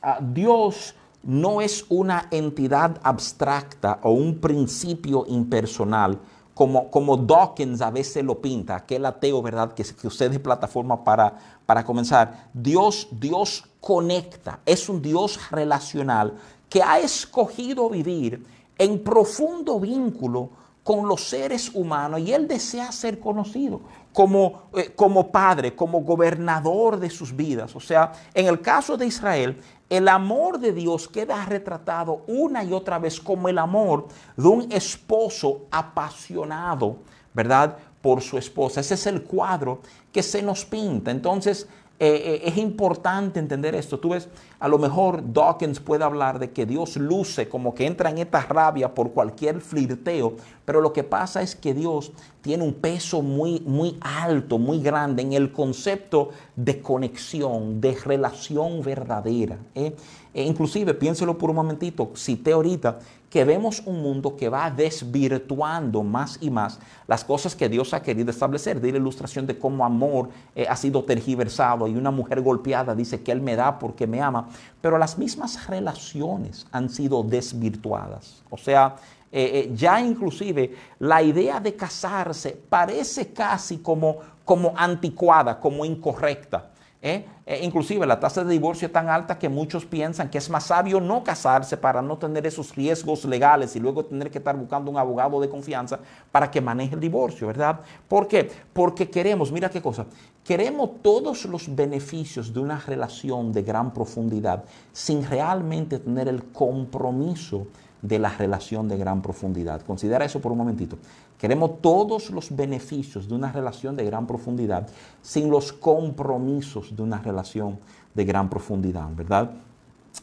ah, Dios no es una entidad abstracta o un principio impersonal, como, como Dawkins a veces lo pinta, aquel ateo, ¿verdad?, que, que usted es plataforma para, para comenzar. Dios, Dios conecta, es un Dios relacional que ha escogido vivir en profundo vínculo con los seres humanos y Él desea ser conocido como, eh, como padre, como gobernador de sus vidas. O sea, en el caso de Israel, el amor de Dios queda retratado una y otra vez como el amor de un esposo apasionado, ¿verdad? Por su esposa. Ese es el cuadro que se nos pinta. Entonces, eh, eh, es importante entender esto. Tú ves, a lo mejor Dawkins puede hablar de que Dios luce como que entra en esta rabia por cualquier flirteo, pero lo que pasa es que Dios tiene un peso muy, muy alto, muy grande en el concepto de conexión, de relación verdadera. ¿eh? E inclusive, piénselo por un momentito, cité ahorita que vemos un mundo que va desvirtuando más y más las cosas que Dios ha querido establecer. De la ilustración de cómo amor eh, ha sido tergiversado y una mujer golpeada dice que Él me da porque me ama, pero las mismas relaciones han sido desvirtuadas. O sea, eh, eh, ya inclusive la idea de casarse parece casi como, como anticuada, como incorrecta. ¿Eh? inclusive la tasa de divorcio es tan alta que muchos piensan que es más sabio no casarse para no tener esos riesgos legales y luego tener que estar buscando un abogado de confianza para que maneje el divorcio, ¿verdad? ¿Por qué? Porque queremos, mira qué cosa, queremos todos los beneficios de una relación de gran profundidad sin realmente tener el compromiso de la relación de gran profundidad. Considera eso por un momentito. Queremos todos los beneficios de una relación de gran profundidad sin los compromisos de una relación de gran profundidad, ¿verdad?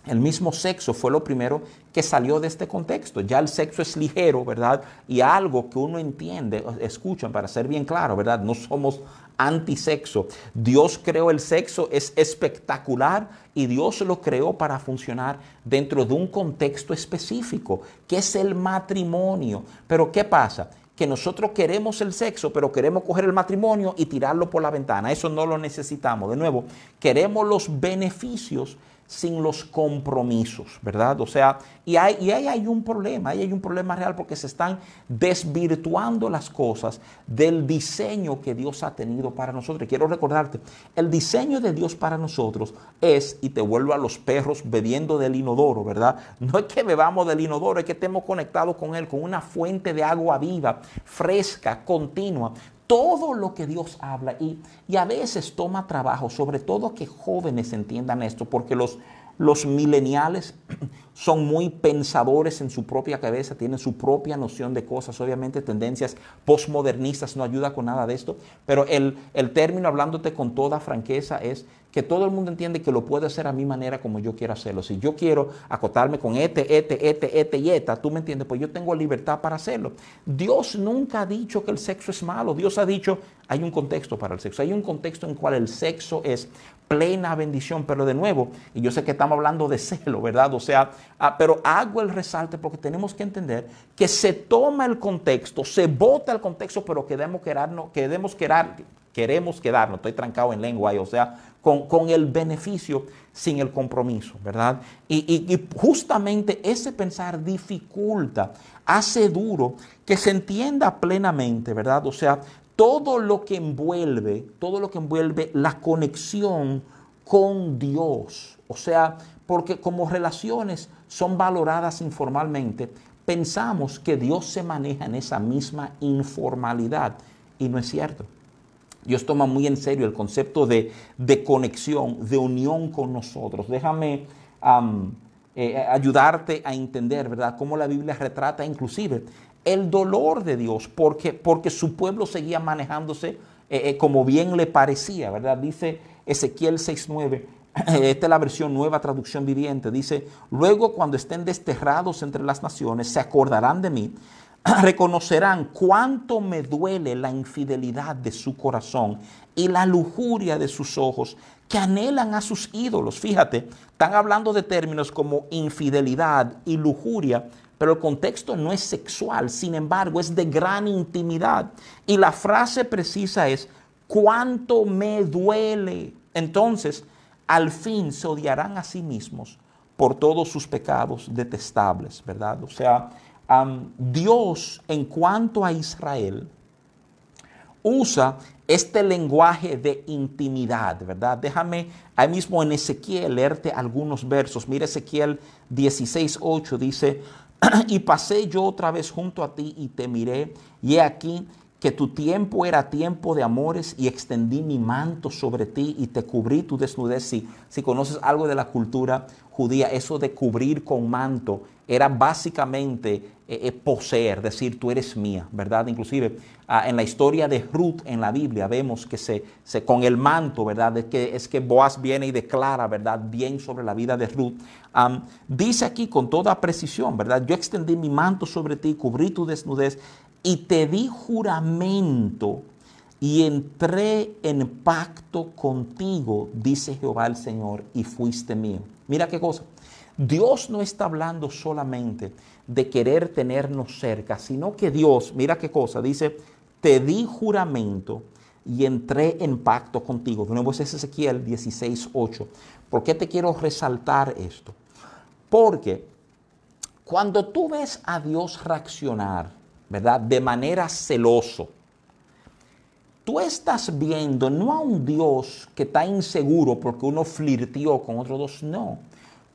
El mismo sexo fue lo primero que salió de este contexto. Ya el sexo es ligero, ¿verdad? Y algo que uno entiende, escuchan para ser bien claro, ¿verdad? No somos antisexo. Dios creó el sexo, es espectacular y Dios lo creó para funcionar dentro de un contexto específico, que es el matrimonio. Pero ¿qué pasa? Que nosotros queremos el sexo, pero queremos coger el matrimonio y tirarlo por la ventana. Eso no lo necesitamos. De nuevo, queremos los beneficios sin los compromisos, ¿verdad? O sea, y, hay, ahí hay un problema, ahí hay un problema real porque se están desvirtuando las cosas del diseño que Dios ha tenido para nosotros. quiero recordarte, el diseño de Dios para nosotros es, y te vuelvo a los perros bebiendo del inodoro, ¿verdad? No es que bebamos del inodoro, es que estemos conectados con Él, con una fuente de agua viva, fresca, continua todo lo que Dios habla y, a veces toma trabajo, sobre todo que jóvenes entiendan esto, porque los, los mileniales son muy pensadores en su propia cabeza, tienen su propia noción de cosas, obviamente tendencias postmodernistas no ayuda con nada de esto, pero el, el término hablándote con toda franqueza es que todo el mundo entiende que lo puedo hacer a mi manera como yo quiero hacerlo. Si yo quiero acotarme con este, este, este, este y esta, tú me entiendes, pues yo tengo libertad para hacerlo. Dios nunca ha dicho que el sexo es malo. Dios ha dicho, hay un contexto para el sexo. Hay un contexto en cual el sexo es plena bendición, pero de nuevo, y yo sé que estamos hablando de celo, ¿verdad? O sea, ah, pero hago el resalte porque tenemos que entender que se toma el contexto, se vota el contexto, pero queremos quedarnos, queremos quedar, queremos quedarnos, estoy trancado en lengua, o sea, con, el beneficio sin el compromiso, ¿verdad? Y, y, justamente ese pensar dificulta, hace duro que se entienda plenamente, ¿verdad? O sea, todo lo que envuelve, todo lo que envuelve la conexión con Dios, o sea, porque como relaciones son valoradas informalmente, pensamos que Dios se maneja en esa misma informalidad y no es cierto. Dios toma muy en serio el concepto de, conexión, de unión con nosotros. Déjame eh, ayudarte a entender, ¿verdad?, cómo la Biblia retrata inclusive el dolor de Dios, porque, porque su pueblo seguía manejándose eh, eh, como bien le parecía, ¿verdad? Dice Ezequiel 6.9. Esta es la versión nueva traducción viviente. Dice, luego cuando estén desterrados entre las naciones, se acordarán de mí reconocerán cuánto me duele la infidelidad de su corazón y la lujuria de sus ojos que anhelan a sus ídolos. Fíjate, están hablando de términos como infidelidad y lujuria, pero el contexto no es sexual, sin embargo es de gran intimidad. Y la frase precisa es, cuánto me duele. Entonces, al fin se odiarán a sí mismos por todos sus pecados detestables, ¿verdad? O sea, Dios en cuanto a Israel usa este lenguaje de intimidad, ¿verdad? Déjame ahí mismo en Ezequiel leerte algunos versos. Mira Ezequiel 16.8 dice, y pasé yo otra vez junto a ti y te miré, y he aquí que tu tiempo era tiempo de amores y extendí mi manto sobre ti y te cubrí tu desnudez. Si, si conoces algo de la cultura judía, eso de cubrir con manto era básicamente eh, eh, poseer, decir tú eres mía, ¿verdad? Inclusive ah, en la historia de Ruth en la Biblia vemos que se, con el manto, ¿verdad? Es que, es que Boaz viene y declara, ¿verdad? Bien sobre la vida de Ruth. dice aquí con toda precisión, ¿verdad? Yo extendí mi manto sobre ti, cubrí tu desnudez y te di juramento y entré en pacto contigo, dice Jehová el Señor, y fuiste mío. Mira qué cosa. Dios no está hablando solamente de querer tenernos cerca, sino que Dios, mira qué cosa, dice, te di juramento y entré en pacto contigo. De nuevo es Ezequiel 16.8. ¿Por qué te quiero resaltar esto? Porque cuando tú ves a Dios reaccionar, ¿verdad? De manera celoso, tú estás viendo no a un Dios que está inseguro porque uno flirtió con otro Dios, no.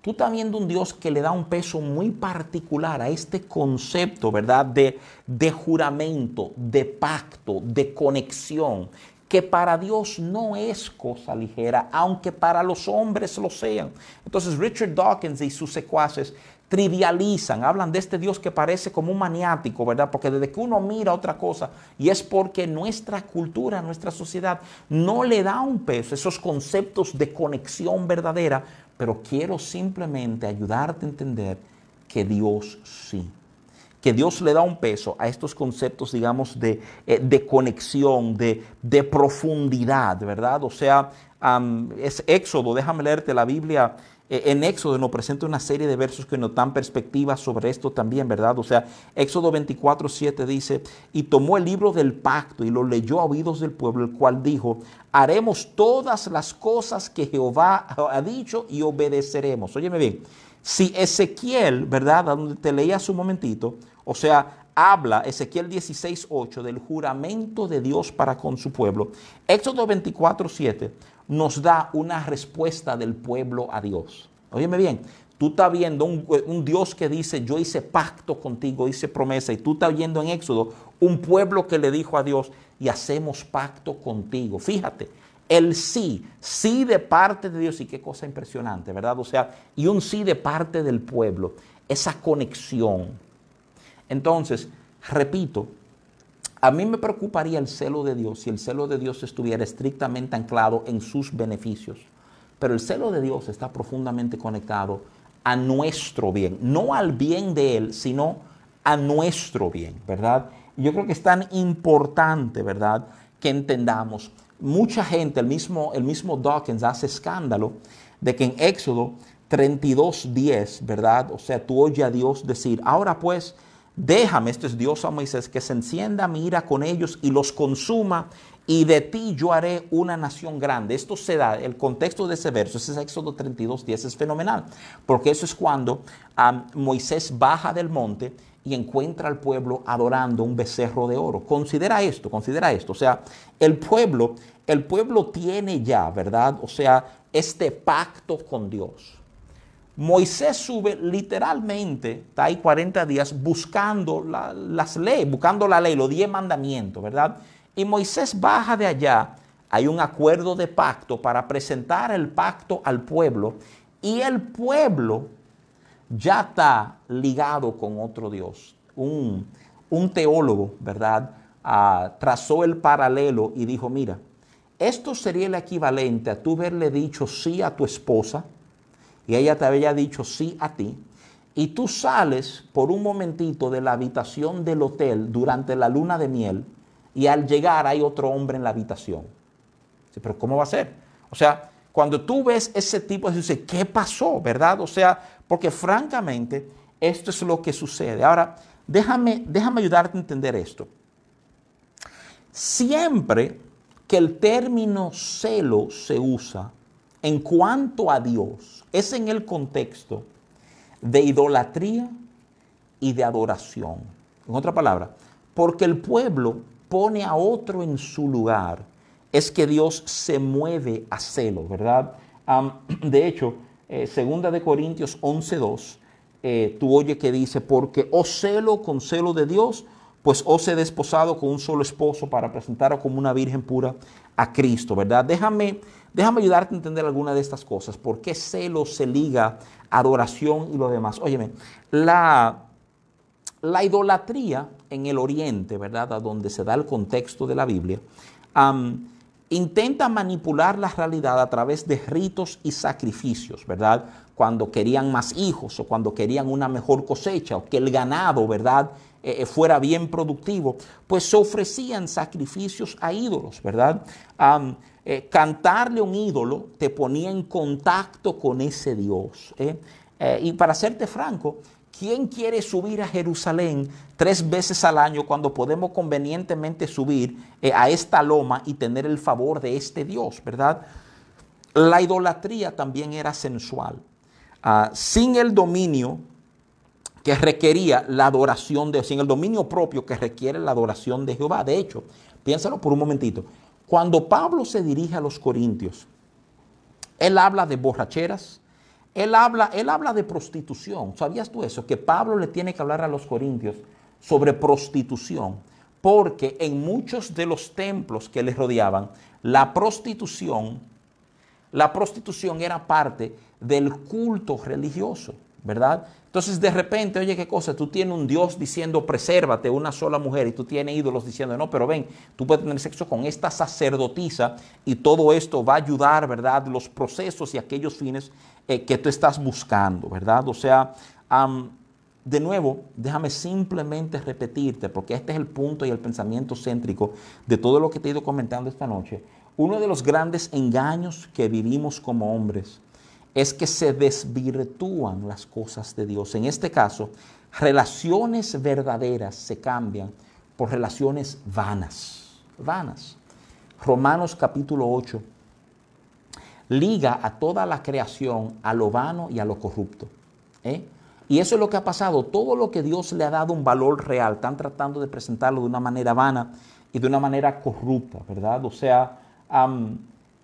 Tú estás viendo un Dios que le da un peso muy particular a este concepto, ¿verdad? De, de juramento, de pacto, de conexión, que para Dios no es cosa ligera, aunque para los hombres lo sean. Entonces Richard Dawkins y sus secuaces trivializan, hablan de este Dios que parece como un maniático, ¿verdad? Porque desde que uno mira otra cosa, y es porque nuestra cultura, nuestra sociedad no le da un peso, esos conceptos de conexión verdadera, pero quiero simplemente ayudarte a entender que Dios sí que Dios le da un peso a estos conceptos, digamos, de, eh, conexión, de, de, profundidad, ¿verdad? O sea, es Éxodo, déjame leerte la Biblia en Éxodo nos presenta una serie de versos que nos dan perspectiva sobre esto también, ¿verdad? O sea, Éxodo 24, 7 dice, y tomó el libro del pacto y lo leyó a oídos del pueblo, el cual dijo, haremos todas las cosas que Jehová ha dicho y obedeceremos. Óyeme bien, si Ezequiel, ¿verdad? Donde te leía hace un momentito, o sea, habla Ezequiel 16, 8 del juramento de Dios para con su pueblo, Éxodo 24, 7 nos da una respuesta del pueblo a Dios. Óyeme bien, tú estás viendo un, Dios que dice, yo hice pacto contigo, hice promesa, y tú estás viendo en Éxodo un pueblo que le dijo a Dios, y hacemos pacto contigo. Fíjate, el sí, sí de parte de Dios, y qué cosa impresionante, ¿verdad? O sea, y un sí de parte del pueblo, esa conexión. Entonces, repito, a mí me preocuparía el celo de Dios si el celo de Dios estuviera estrictamente anclado en sus beneficios. Pero el celo de Dios está profundamente conectado a nuestro bien, no al bien de Él, sino a nuestro bien, ¿verdad? Yo creo que es tan importante, ¿verdad?, que entendamos. Mucha gente, el mismo, el mismo Dawkins hace escándalo de que en Éxodo 32.10, ¿verdad? O sea, tú oyes a Dios decir, ahora pues, Déjame, este es Dios a Moisés, que se encienda mi ira con ellos y los consuma, y de ti yo haré una nación grande. Esto se da, el contexto de ese verso, ese es Éxodo 32, 10, es fenomenal, porque eso es cuando Moisés baja del monte y encuentra al pueblo adorando un becerro de oro. Considera esto, considera esto. O sea, el pueblo, el pueblo tiene ya, ¿verdad? O sea, este pacto con Dios. Moisés sube literalmente, está ahí 40 días buscando las leyes, buscando la ley, los 10 mandamientos, ¿verdad? Y Moisés baja de allá, hay un acuerdo de pacto para presentar el pacto al pueblo y el pueblo ya está ligado con otro Dios. Un, teólogo, ¿verdad? Ah, trazó el paralelo y dijo, mira, esto sería el equivalente a tú haberle dicho sí a tu esposa, y ella te había dicho sí a ti, y tú sales por un momentito de la habitación del hotel durante la luna de miel, y al llegar hay otro hombre en la habitación. Pero ¿cómo va a ser? O sea, cuando tú ves ese tipo dices, ¿qué pasó? ¿Verdad? O sea, porque francamente esto es lo que sucede. Ahora, déjame, déjame ayudarte a entender esto. Siempre que el término celo se usa en cuanto a Dios, es en el contexto de idolatría y de adoración. En otra palabra, porque el pueblo pone a otro en su lugar, es que Dios se mueve a celo, ¿verdad? de hecho, eh, segunda de Corintios 11.2, eh, tú oye que dice, porque o celo con celo de Dios, pues os he desposado con un solo esposo para presentaros como una virgen pura a Cristo, ¿verdad? Déjame Déjame ayudarte a entender alguna de estas cosas. ¿Por qué celo se liga adoración y lo demás? Óyeme, la, la idolatría en el oriente, ¿verdad? A donde se da el contexto de la Biblia, intenta manipular la realidad a través de ritos y sacrificios, ¿verdad? Cuando querían más hijos o cuando querían una mejor cosecha o que el ganado, ¿verdad? Eh, eh, fuera bien productivo, pues se ofrecían sacrificios a ídolos, ¿verdad? Eh, cantarle un ídolo te ponía en contacto con ese Dios. Eh, y para serte franco, ¿quién quiere subir a Jerusalén tres veces al año cuando podemos convenientemente subir eh, a esta loma y tener el favor de este Dios, verdad? La idolatría también era sensual. Ah, sin el dominio que requería la adoración de, sin el dominio propio que requiere la adoración de Jehová. De hecho, piénsalo por un momentito. Cuando Pablo se dirige a los corintios, él habla de borracheras, él habla, él habla de prostitución. ¿Sabías tú eso? Que Pablo le tiene que hablar a los corintios sobre prostitución, porque en muchos de los templos que les rodeaban, la prostitución, la prostitución era parte del culto religioso, ¿verdad? Entonces de repente, oye, qué cosa, tú tienes un Dios diciendo, presérvate una sola mujer y tú tienes ídolos diciendo, no, pero ven, tú puedes tener sexo con esta sacerdotisa y todo esto va a ayudar, ¿verdad? Los procesos y aquellos fines eh, que tú estás buscando, ¿verdad? O sea, de nuevo, déjame simplemente repetirte, porque este es el punto y el pensamiento céntrico de todo lo que te he ido comentando esta noche. Uno de los grandes engaños que vivimos como hombres es que se desvirtúan las cosas de Dios. En este caso, relaciones verdaderas se cambian por relaciones vanas, vanas. Romanos capítulo 8 liga a toda la creación a lo vano y a lo corrupto. ¿eh? Y eso es lo que ha pasado. Todo lo que Dios le ha dado un valor real, están tratando de presentarlo de una manera vana y de una manera corrupta, ¿verdad? O sea,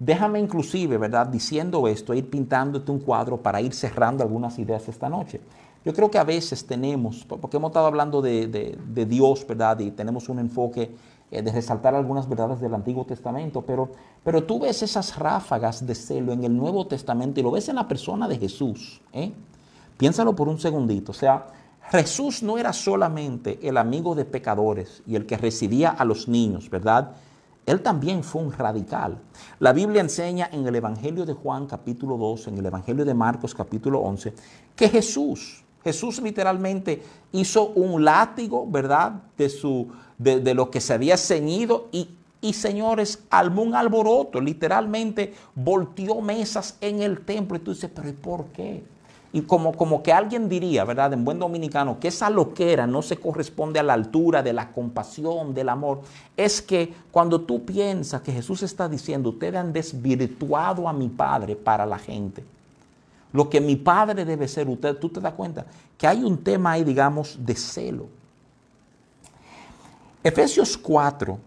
Déjame inclusive, ¿verdad? Diciendo esto, ir pintándote un cuadro para ir cerrando algunas ideas esta noche. Yo creo que a veces tenemos, porque hemos estado hablando de, Dios, ¿verdad? Y tenemos un enfoque eh, de resaltar algunas verdades del Antiguo Testamento, pero, pero tú ves esas ráfagas de celo en el Nuevo Testamento y lo ves en la persona de Jesús. ¿eh? Piénsalo por un segundito. O sea, Jesús no era solamente el amigo de pecadores y el que recibía a los niños, ¿verdad? Él también fue un radical. La Biblia enseña en el Evangelio de Juan capítulo 2, en el Evangelio de Marcos capítulo 11, que Jesús, Jesús literalmente hizo un látigo, ¿verdad? De, su, de, lo que se había ceñido y, y señores, armó un alboroto, literalmente volteó mesas en el templo. Y tú dices, pero ¿y por qué? Y como, como que alguien diría, ¿verdad? En buen dominicano, que esa loquera no se corresponde a la altura de la compasión, del amor. Es que cuando tú piensas que Jesús está diciendo, ustedes han desvirtuado a mi Padre para la gente. Lo que mi Padre debe ser, usted, tú te das cuenta que hay un tema ahí, digamos, de celo. Efesios 4,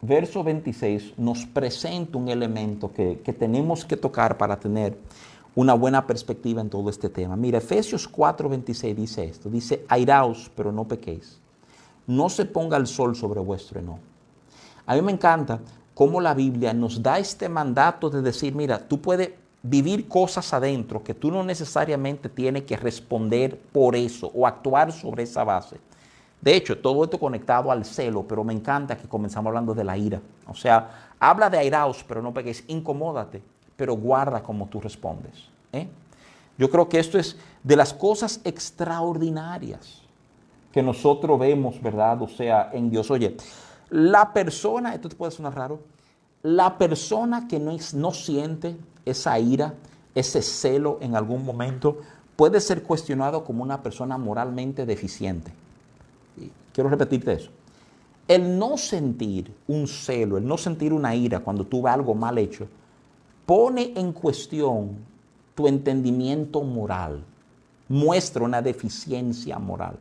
verso 26, nos presenta un elemento que, que tenemos que tocar para tener una buena perspectiva en todo este tema. Mira, Efesios 4:26 dice esto, dice, airaos, pero no pequéis. No se ponga el sol sobre vuestro enojo. A mí me encanta cómo la Biblia nos da este mandato de decir, mira, tú puedes vivir cosas adentro que tú no necesariamente tienes que responder por eso o actuar sobre esa base. De hecho, todo esto conectado al celo, pero me encanta que comenzamos hablando de la ira. O sea, habla de airaos, pero no peguéis, incomódate pero guarda como tú respondes. ¿eh? Yo creo que esto es de las cosas extraordinarias que nosotros vemos, ¿verdad? O sea, en Dios. Oye, la persona, esto te puede sonar raro, la persona que no, no siente esa ira, ese celo en algún momento, puede ser cuestionado como una persona moralmente deficiente. Quiero repetirte eso. El no sentir un celo, el no sentir una ira cuando tú ves algo mal hecho, pone en cuestión tu entendimiento moral, muestra una deficiencia moral.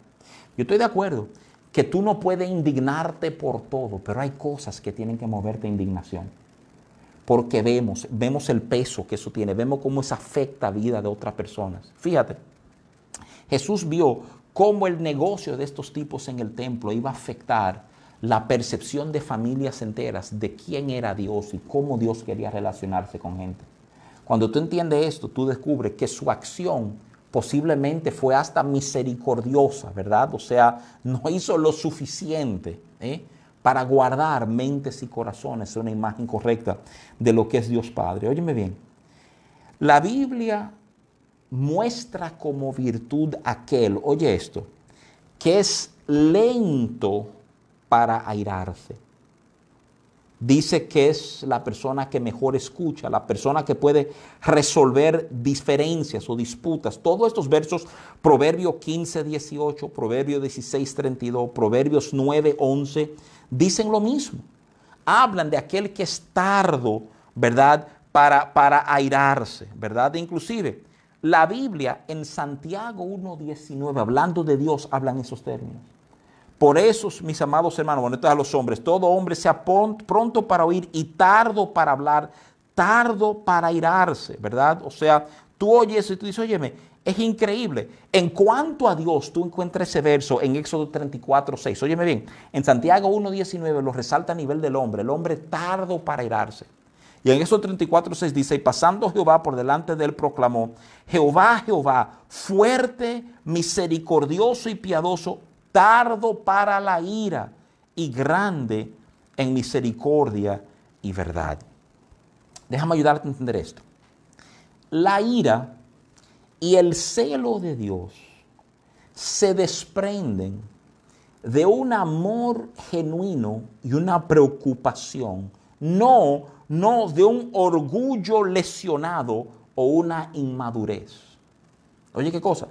Yo estoy de acuerdo que tú no puedes indignarte por todo, pero hay cosas que tienen que moverte indignación. Porque vemos, vemos el peso que eso tiene, vemos cómo eso afecta la vida de otras personas. Fíjate, Jesús vio cómo el negocio de estos tipos en el templo iba a afectar la percepción de familias enteras de quién era Dios y cómo Dios quería relacionarse con gente. Cuando tú entiendes esto, tú descubres que su acción posiblemente fue hasta misericordiosa, ¿verdad? O sea, no hizo lo suficiente ¿eh? para guardar mentes y corazones una imagen correcta de lo que es Dios Padre. Óyeme bien, la Biblia muestra como virtud aquel, oye esto, que es lento para airarse. dice que es la persona que mejor escucha, la persona que puede resolver diferencias o disputas. Todos estos versos, Proverbio 15, 18, Proverbio 16, 32, Proverbios 9, 11, dicen lo mismo. Hablan de aquel que es tardo, ¿verdad? Para, para airarse, ¿verdad? Inclusive, la Biblia en Santiago 1, 19, hablando de Dios, hablan esos términos. Por eso, mis amados hermanos, bueno, a los hombres, todo hombre sea pronto para oír y tardo para hablar, tardo para irarse, ¿verdad? O sea, tú oyes y tú dices, óyeme, es increíble. En cuanto a Dios, tú encuentras ese verso en Éxodo 34, 6. Óyeme bien, en Santiago 1, 19 lo resalta a nivel del hombre, el hombre tardo para irarse. Y en Éxodo 34, 6 dice, y pasando Jehová por delante de él proclamó, Jehová, Jehová, fuerte, misericordioso y piadoso, tardo para la ira y grande en misericordia y verdad. Déjame ayudarte a entender esto. La ira y el celo de Dios se desprenden de un amor genuino y una preocupación, no, no de un orgullo lesionado o una inmadurez. Oye, ¿qué cosa?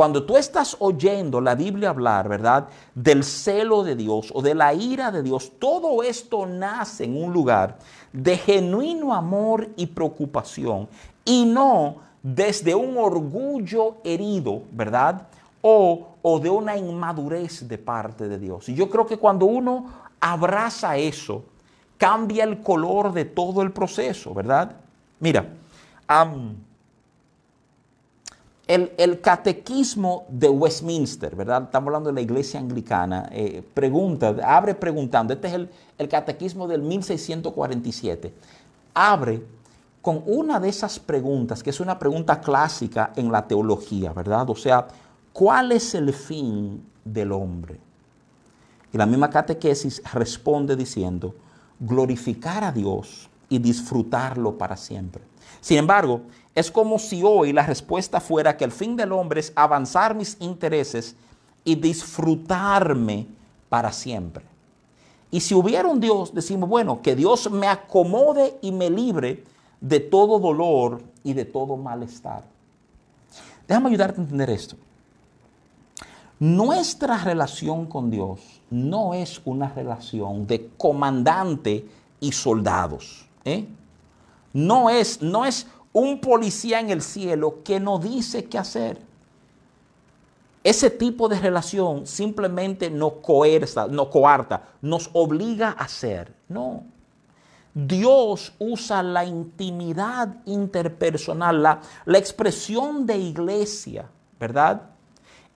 Cuando tú estás oyendo la Biblia hablar, ¿verdad? Del celo de Dios o de la ira de Dios, todo esto nace en un lugar de genuino amor y preocupación y no desde un orgullo herido, ¿verdad? O, o de una inmadurez de parte de Dios. Y yo creo que cuando uno abraza eso, cambia el color de todo el proceso, ¿verdad? Mira, el, catequismo de Westminster, ¿verdad? Estamos hablando de la iglesia anglicana. Eh, pregunta, abre preguntando. Este es el, el catequismo del 1647. Abre con una de esas preguntas, que es una pregunta clásica en la teología, ¿verdad? O sea, ¿cuál es el fin del hombre? Y la misma catequesis responde diciendo, glorificar a Dios y disfrutarlo para siempre. Sin embargo, es como si hoy la respuesta fuera que el fin del hombre es avanzar mis intereses y disfrutarme para siempre. Y si hubiera un Dios, decimos, bueno, que Dios me acomode y me libre de todo dolor y de todo malestar. Déjame ayudarte a entender esto. Nuestra relación con Dios no es una relación de comandante y soldados. ¿eh? No, es, no es un policía en el cielo que no dice qué hacer. Ese tipo de relación simplemente no coerza, no coarta, nos obliga a hacer. No. Dios usa la intimidad interpersonal, la, la expresión de iglesia, ¿verdad?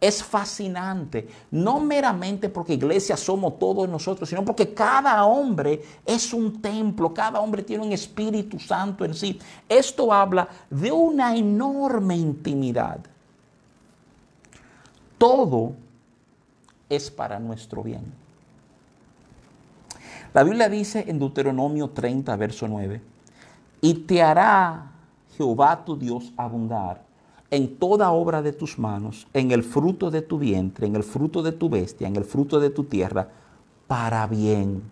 Es fascinante, no meramente porque iglesia somos todos nosotros, sino porque cada hombre es un templo, cada hombre tiene un Espíritu Santo en sí. Esto habla de una enorme intimidad. Todo es para nuestro bien. La Biblia dice en Deuteronomio 30, verso 9, y te hará Jehová tu Dios abundar en toda obra de tus manos, en el fruto de tu vientre, en el fruto de tu bestia, en el fruto de tu tierra, para bien.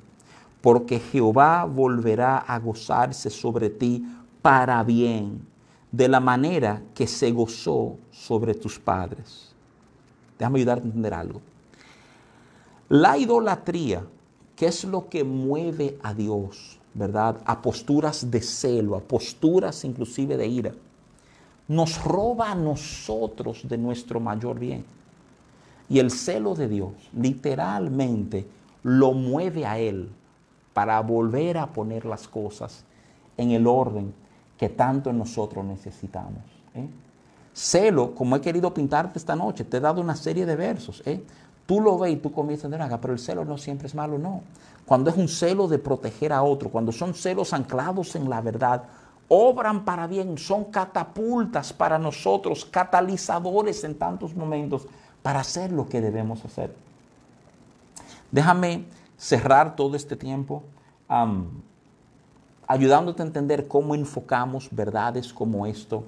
Porque Jehová volverá a gozarse sobre ti para bien, de la manera que se gozó sobre tus padres. Déjame ayudarte a entender algo. La idolatría, que es lo que mueve a Dios, ¿verdad? A posturas de celo, a posturas inclusive de ira nos roba a nosotros de nuestro mayor bien. Y el celo de Dios literalmente lo mueve a Él para volver a poner las cosas en el orden que tanto nosotros necesitamos. ¿eh? Celo, como he querido pintarte esta noche, te he dado una serie de versos. ¿eh? Tú lo ves y tú comienzas a decir, pero el celo no siempre es malo, no. Cuando es un celo de proteger a otro, cuando son celos anclados en la verdad, obran para bien, son catapultas para nosotros, catalizadores en tantos momentos para hacer lo que debemos hacer. Déjame cerrar todo este tiempo ayudándote a entender cómo enfocamos verdades como esto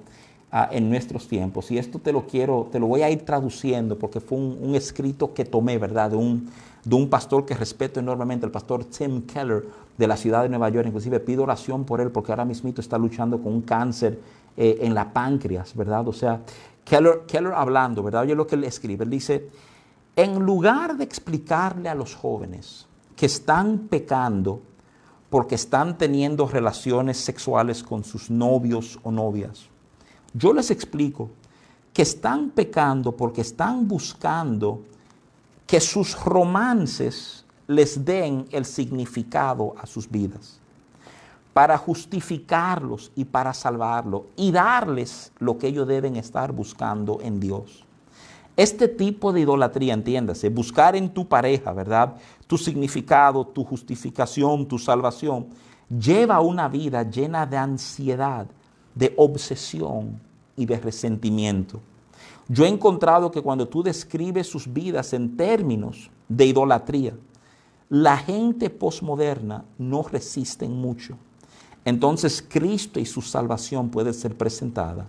ah, en nuestros tiempos. Y esto te lo quiero, te lo voy a ir traduciendo porque fue un, escrito que tomé, ¿verdad? De un, de un pastor que respeto enormemente, el pastor Tim Keller de la ciudad de Nueva York. Inclusive pido oración por él porque ahora mismo está luchando con un cáncer eh, en la páncreas, ¿verdad? O sea, Keller, Keller hablando, ¿verdad? Oye lo que él escribe. Él dice, en lugar de explicarle a los jóvenes que están pecando porque están teniendo relaciones sexuales con sus novios o novias, yo les explico que están pecando porque están buscando que sus romances les den el significado a sus vidas, para justificarlos y para salvarlos y darles lo que ellos deben estar buscando en Dios. Este tipo de idolatría, entiéndase, buscar en tu pareja, ¿verdad? Tu significado, tu justificación, tu salvación, lleva una vida llena de ansiedad, de obsesión y de resentimiento. Yo he encontrado que cuando tú describes sus vidas en términos de idolatría, la gente posmoderna no resiste mucho. Entonces Cristo y su salvación puede ser presentada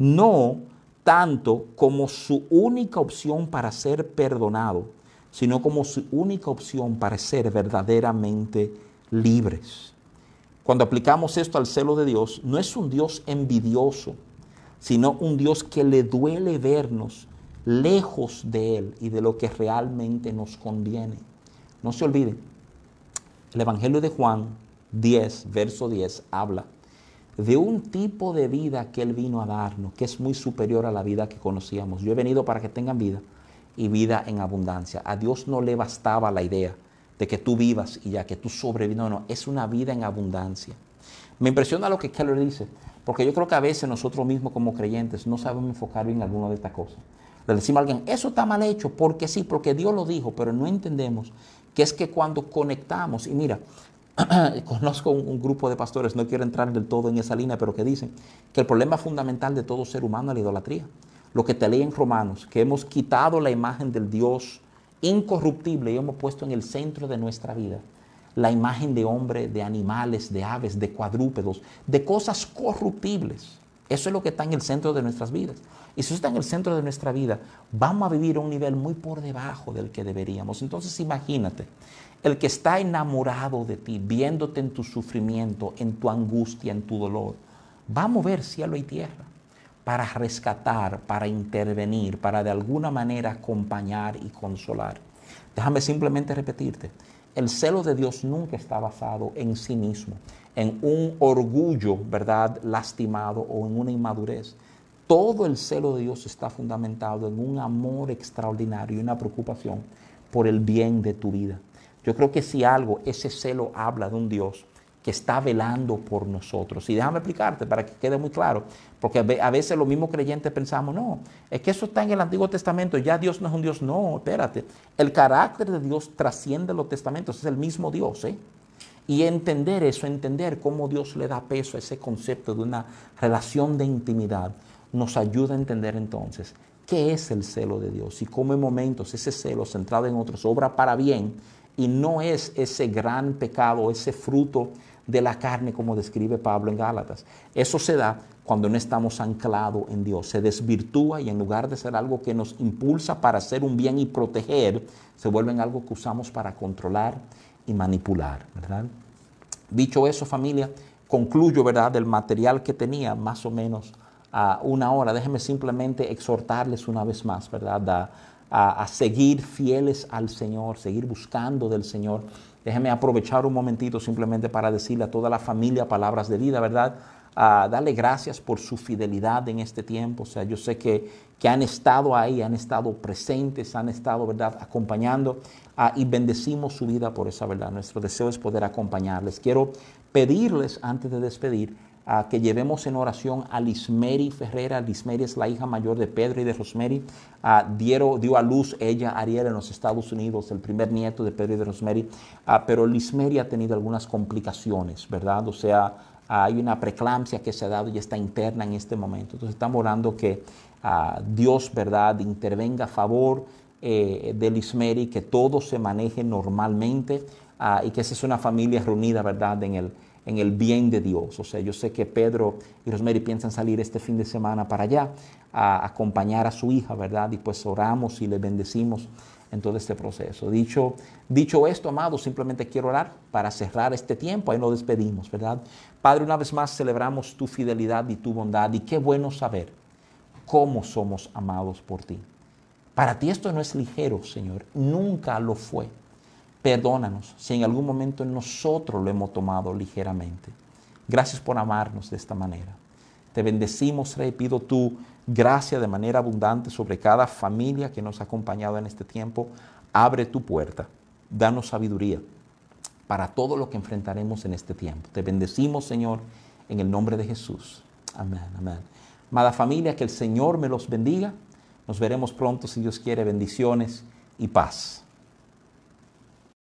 no tanto como su única opción para ser perdonado, sino como su única opción para ser verdaderamente libres. Cuando aplicamos esto al celo de Dios, no es un Dios envidioso, sino un Dios que le duele vernos lejos de Él y de lo que realmente nos conviene. No se olviden, el Evangelio de Juan 10, verso 10, habla de un tipo de vida que Él vino a darnos, que es muy superior a la vida que conocíamos. Yo he venido para que tengan vida y vida en abundancia. A Dios no le bastaba la idea de que tú vivas y ya que tú sobrevives. No, no, es una vida en abundancia. Me impresiona lo que Keller dice, porque yo creo que a veces nosotros mismos como creyentes no sabemos enfocar bien alguna de estas cosas. Le decimos a alguien, eso está mal hecho, porque sí, porque Dios lo dijo, pero no entendemos que es que cuando conectamos, y mira, conozco un, grupo de pastores, no quiero entrar del todo en esa línea, pero que dicen que el problema fundamental de todo ser humano es la idolatría. Lo que te lee en Romanos, que hemos quitado la imagen del Dios incorruptible y hemos puesto en el centro de nuestra vida la imagen de hombre, de animales, de aves, de cuadrúpedos, de cosas corruptibles. Eso es lo que está en el centro de nuestras vidas. Y si eso está en el centro de nuestra vida, vamos a vivir a un nivel muy por debajo del que deberíamos. Entonces imagínate, el que está enamorado de ti, viéndote en tu sufrimiento, en tu angustia, en tu dolor, va a mover cielo y tierra para rescatar, para intervenir, para de alguna manera acompañar y consolar. Déjame simplemente repetirte, el celo de Dios nunca está basado en sí mismo, en un orgullo, ¿verdad?, lastimado o en una inmadurez. Todo el celo de Dios está fundamentado en un amor extraordinario y una preocupación por el bien de tu vida. Yo creo que si algo, ese celo habla de un Dios que está velando por nosotros. Y déjame explicarte para que quede muy claro, porque a veces los mismos creyentes pensamos, no, es que eso está en el Antiguo Testamento, ya Dios no es un Dios, no, espérate, el carácter de Dios trasciende los testamentos, es el mismo Dios, ¿eh? Y entender eso, entender cómo Dios le da peso a ese concepto de una relación de intimidad, nos ayuda a entender entonces qué es el celo de Dios y cómo en momentos ese celo centrado en otros obra para bien y no es ese gran pecado, ese fruto de la carne como describe Pablo en Gálatas. Eso se da cuando no estamos anclados en Dios. Se desvirtúa y en lugar de ser algo que nos impulsa para hacer un bien y proteger, se vuelve en algo que usamos para controlar y manipular, ¿verdad? Dicho eso, familia, concluyo, ¿verdad?, del material que tenía, más o menos a una hora. Déjenme simplemente exhortarles una vez más, ¿verdad?, a, a seguir fieles al Señor, seguir buscando del Señor Déjeme aprovechar un momentito simplemente para decirle a toda la familia palabras de vida, ¿verdad? A darle gracias por su fidelidad en este tiempo. O sea, yo sé que, que han estado ahí, han estado presentes, han estado, ¿verdad?, acompañando ah, y bendecimos su vida por esa verdad. Nuestro deseo es poder acompañarles. Quiero pedirles, antes de despedir, que llevemos en oración a Lismeri Ferrera. Lismeri es la hija mayor de Pedro y de Rosemary. dio, a luz ella, Ariel, en los Estados Unidos, el primer nieto de Pedro y de Rosemary. pero Lismeri ha tenido algunas complicaciones, ¿verdad? O sea, hay una preeclampsia que se ha dado y está interna en este momento. Entonces estamos orando que Dios, ¿verdad?, intervenga a favor eh, de Lismeri, que todo se maneje normalmente y que esa es una familia reunida, ¿verdad?, en el en el bien de Dios. O sea, yo sé que Pedro y Rosemary piensan salir este fin de semana para allá a acompañar a su hija, ¿verdad? Y pues oramos y le bendecimos en todo este proceso. Dicho, dicho esto, amados, simplemente quiero orar para cerrar este tiempo. Ahí nos despedimos, ¿verdad? Padre, una vez más celebramos tu fidelidad y tu bondad y qué bueno saber cómo somos amados por ti. Para ti esto no es ligero, Señor. Nunca lo fue. Perdónanos si en algún momento nosotros lo hemos tomado ligeramente. Gracias por amarnos de esta manera. Te bendecimos, Rey. Pido tu gracia de manera abundante sobre cada familia que nos ha acompañado en este tiempo. Abre tu puerta. Danos sabiduría para todo lo que enfrentaremos en este tiempo. Te bendecimos, Señor, en el nombre de Jesús. Amén, amén. Amada familia, que el Señor me los bendiga. Nos veremos pronto, si Dios quiere, bendiciones y paz.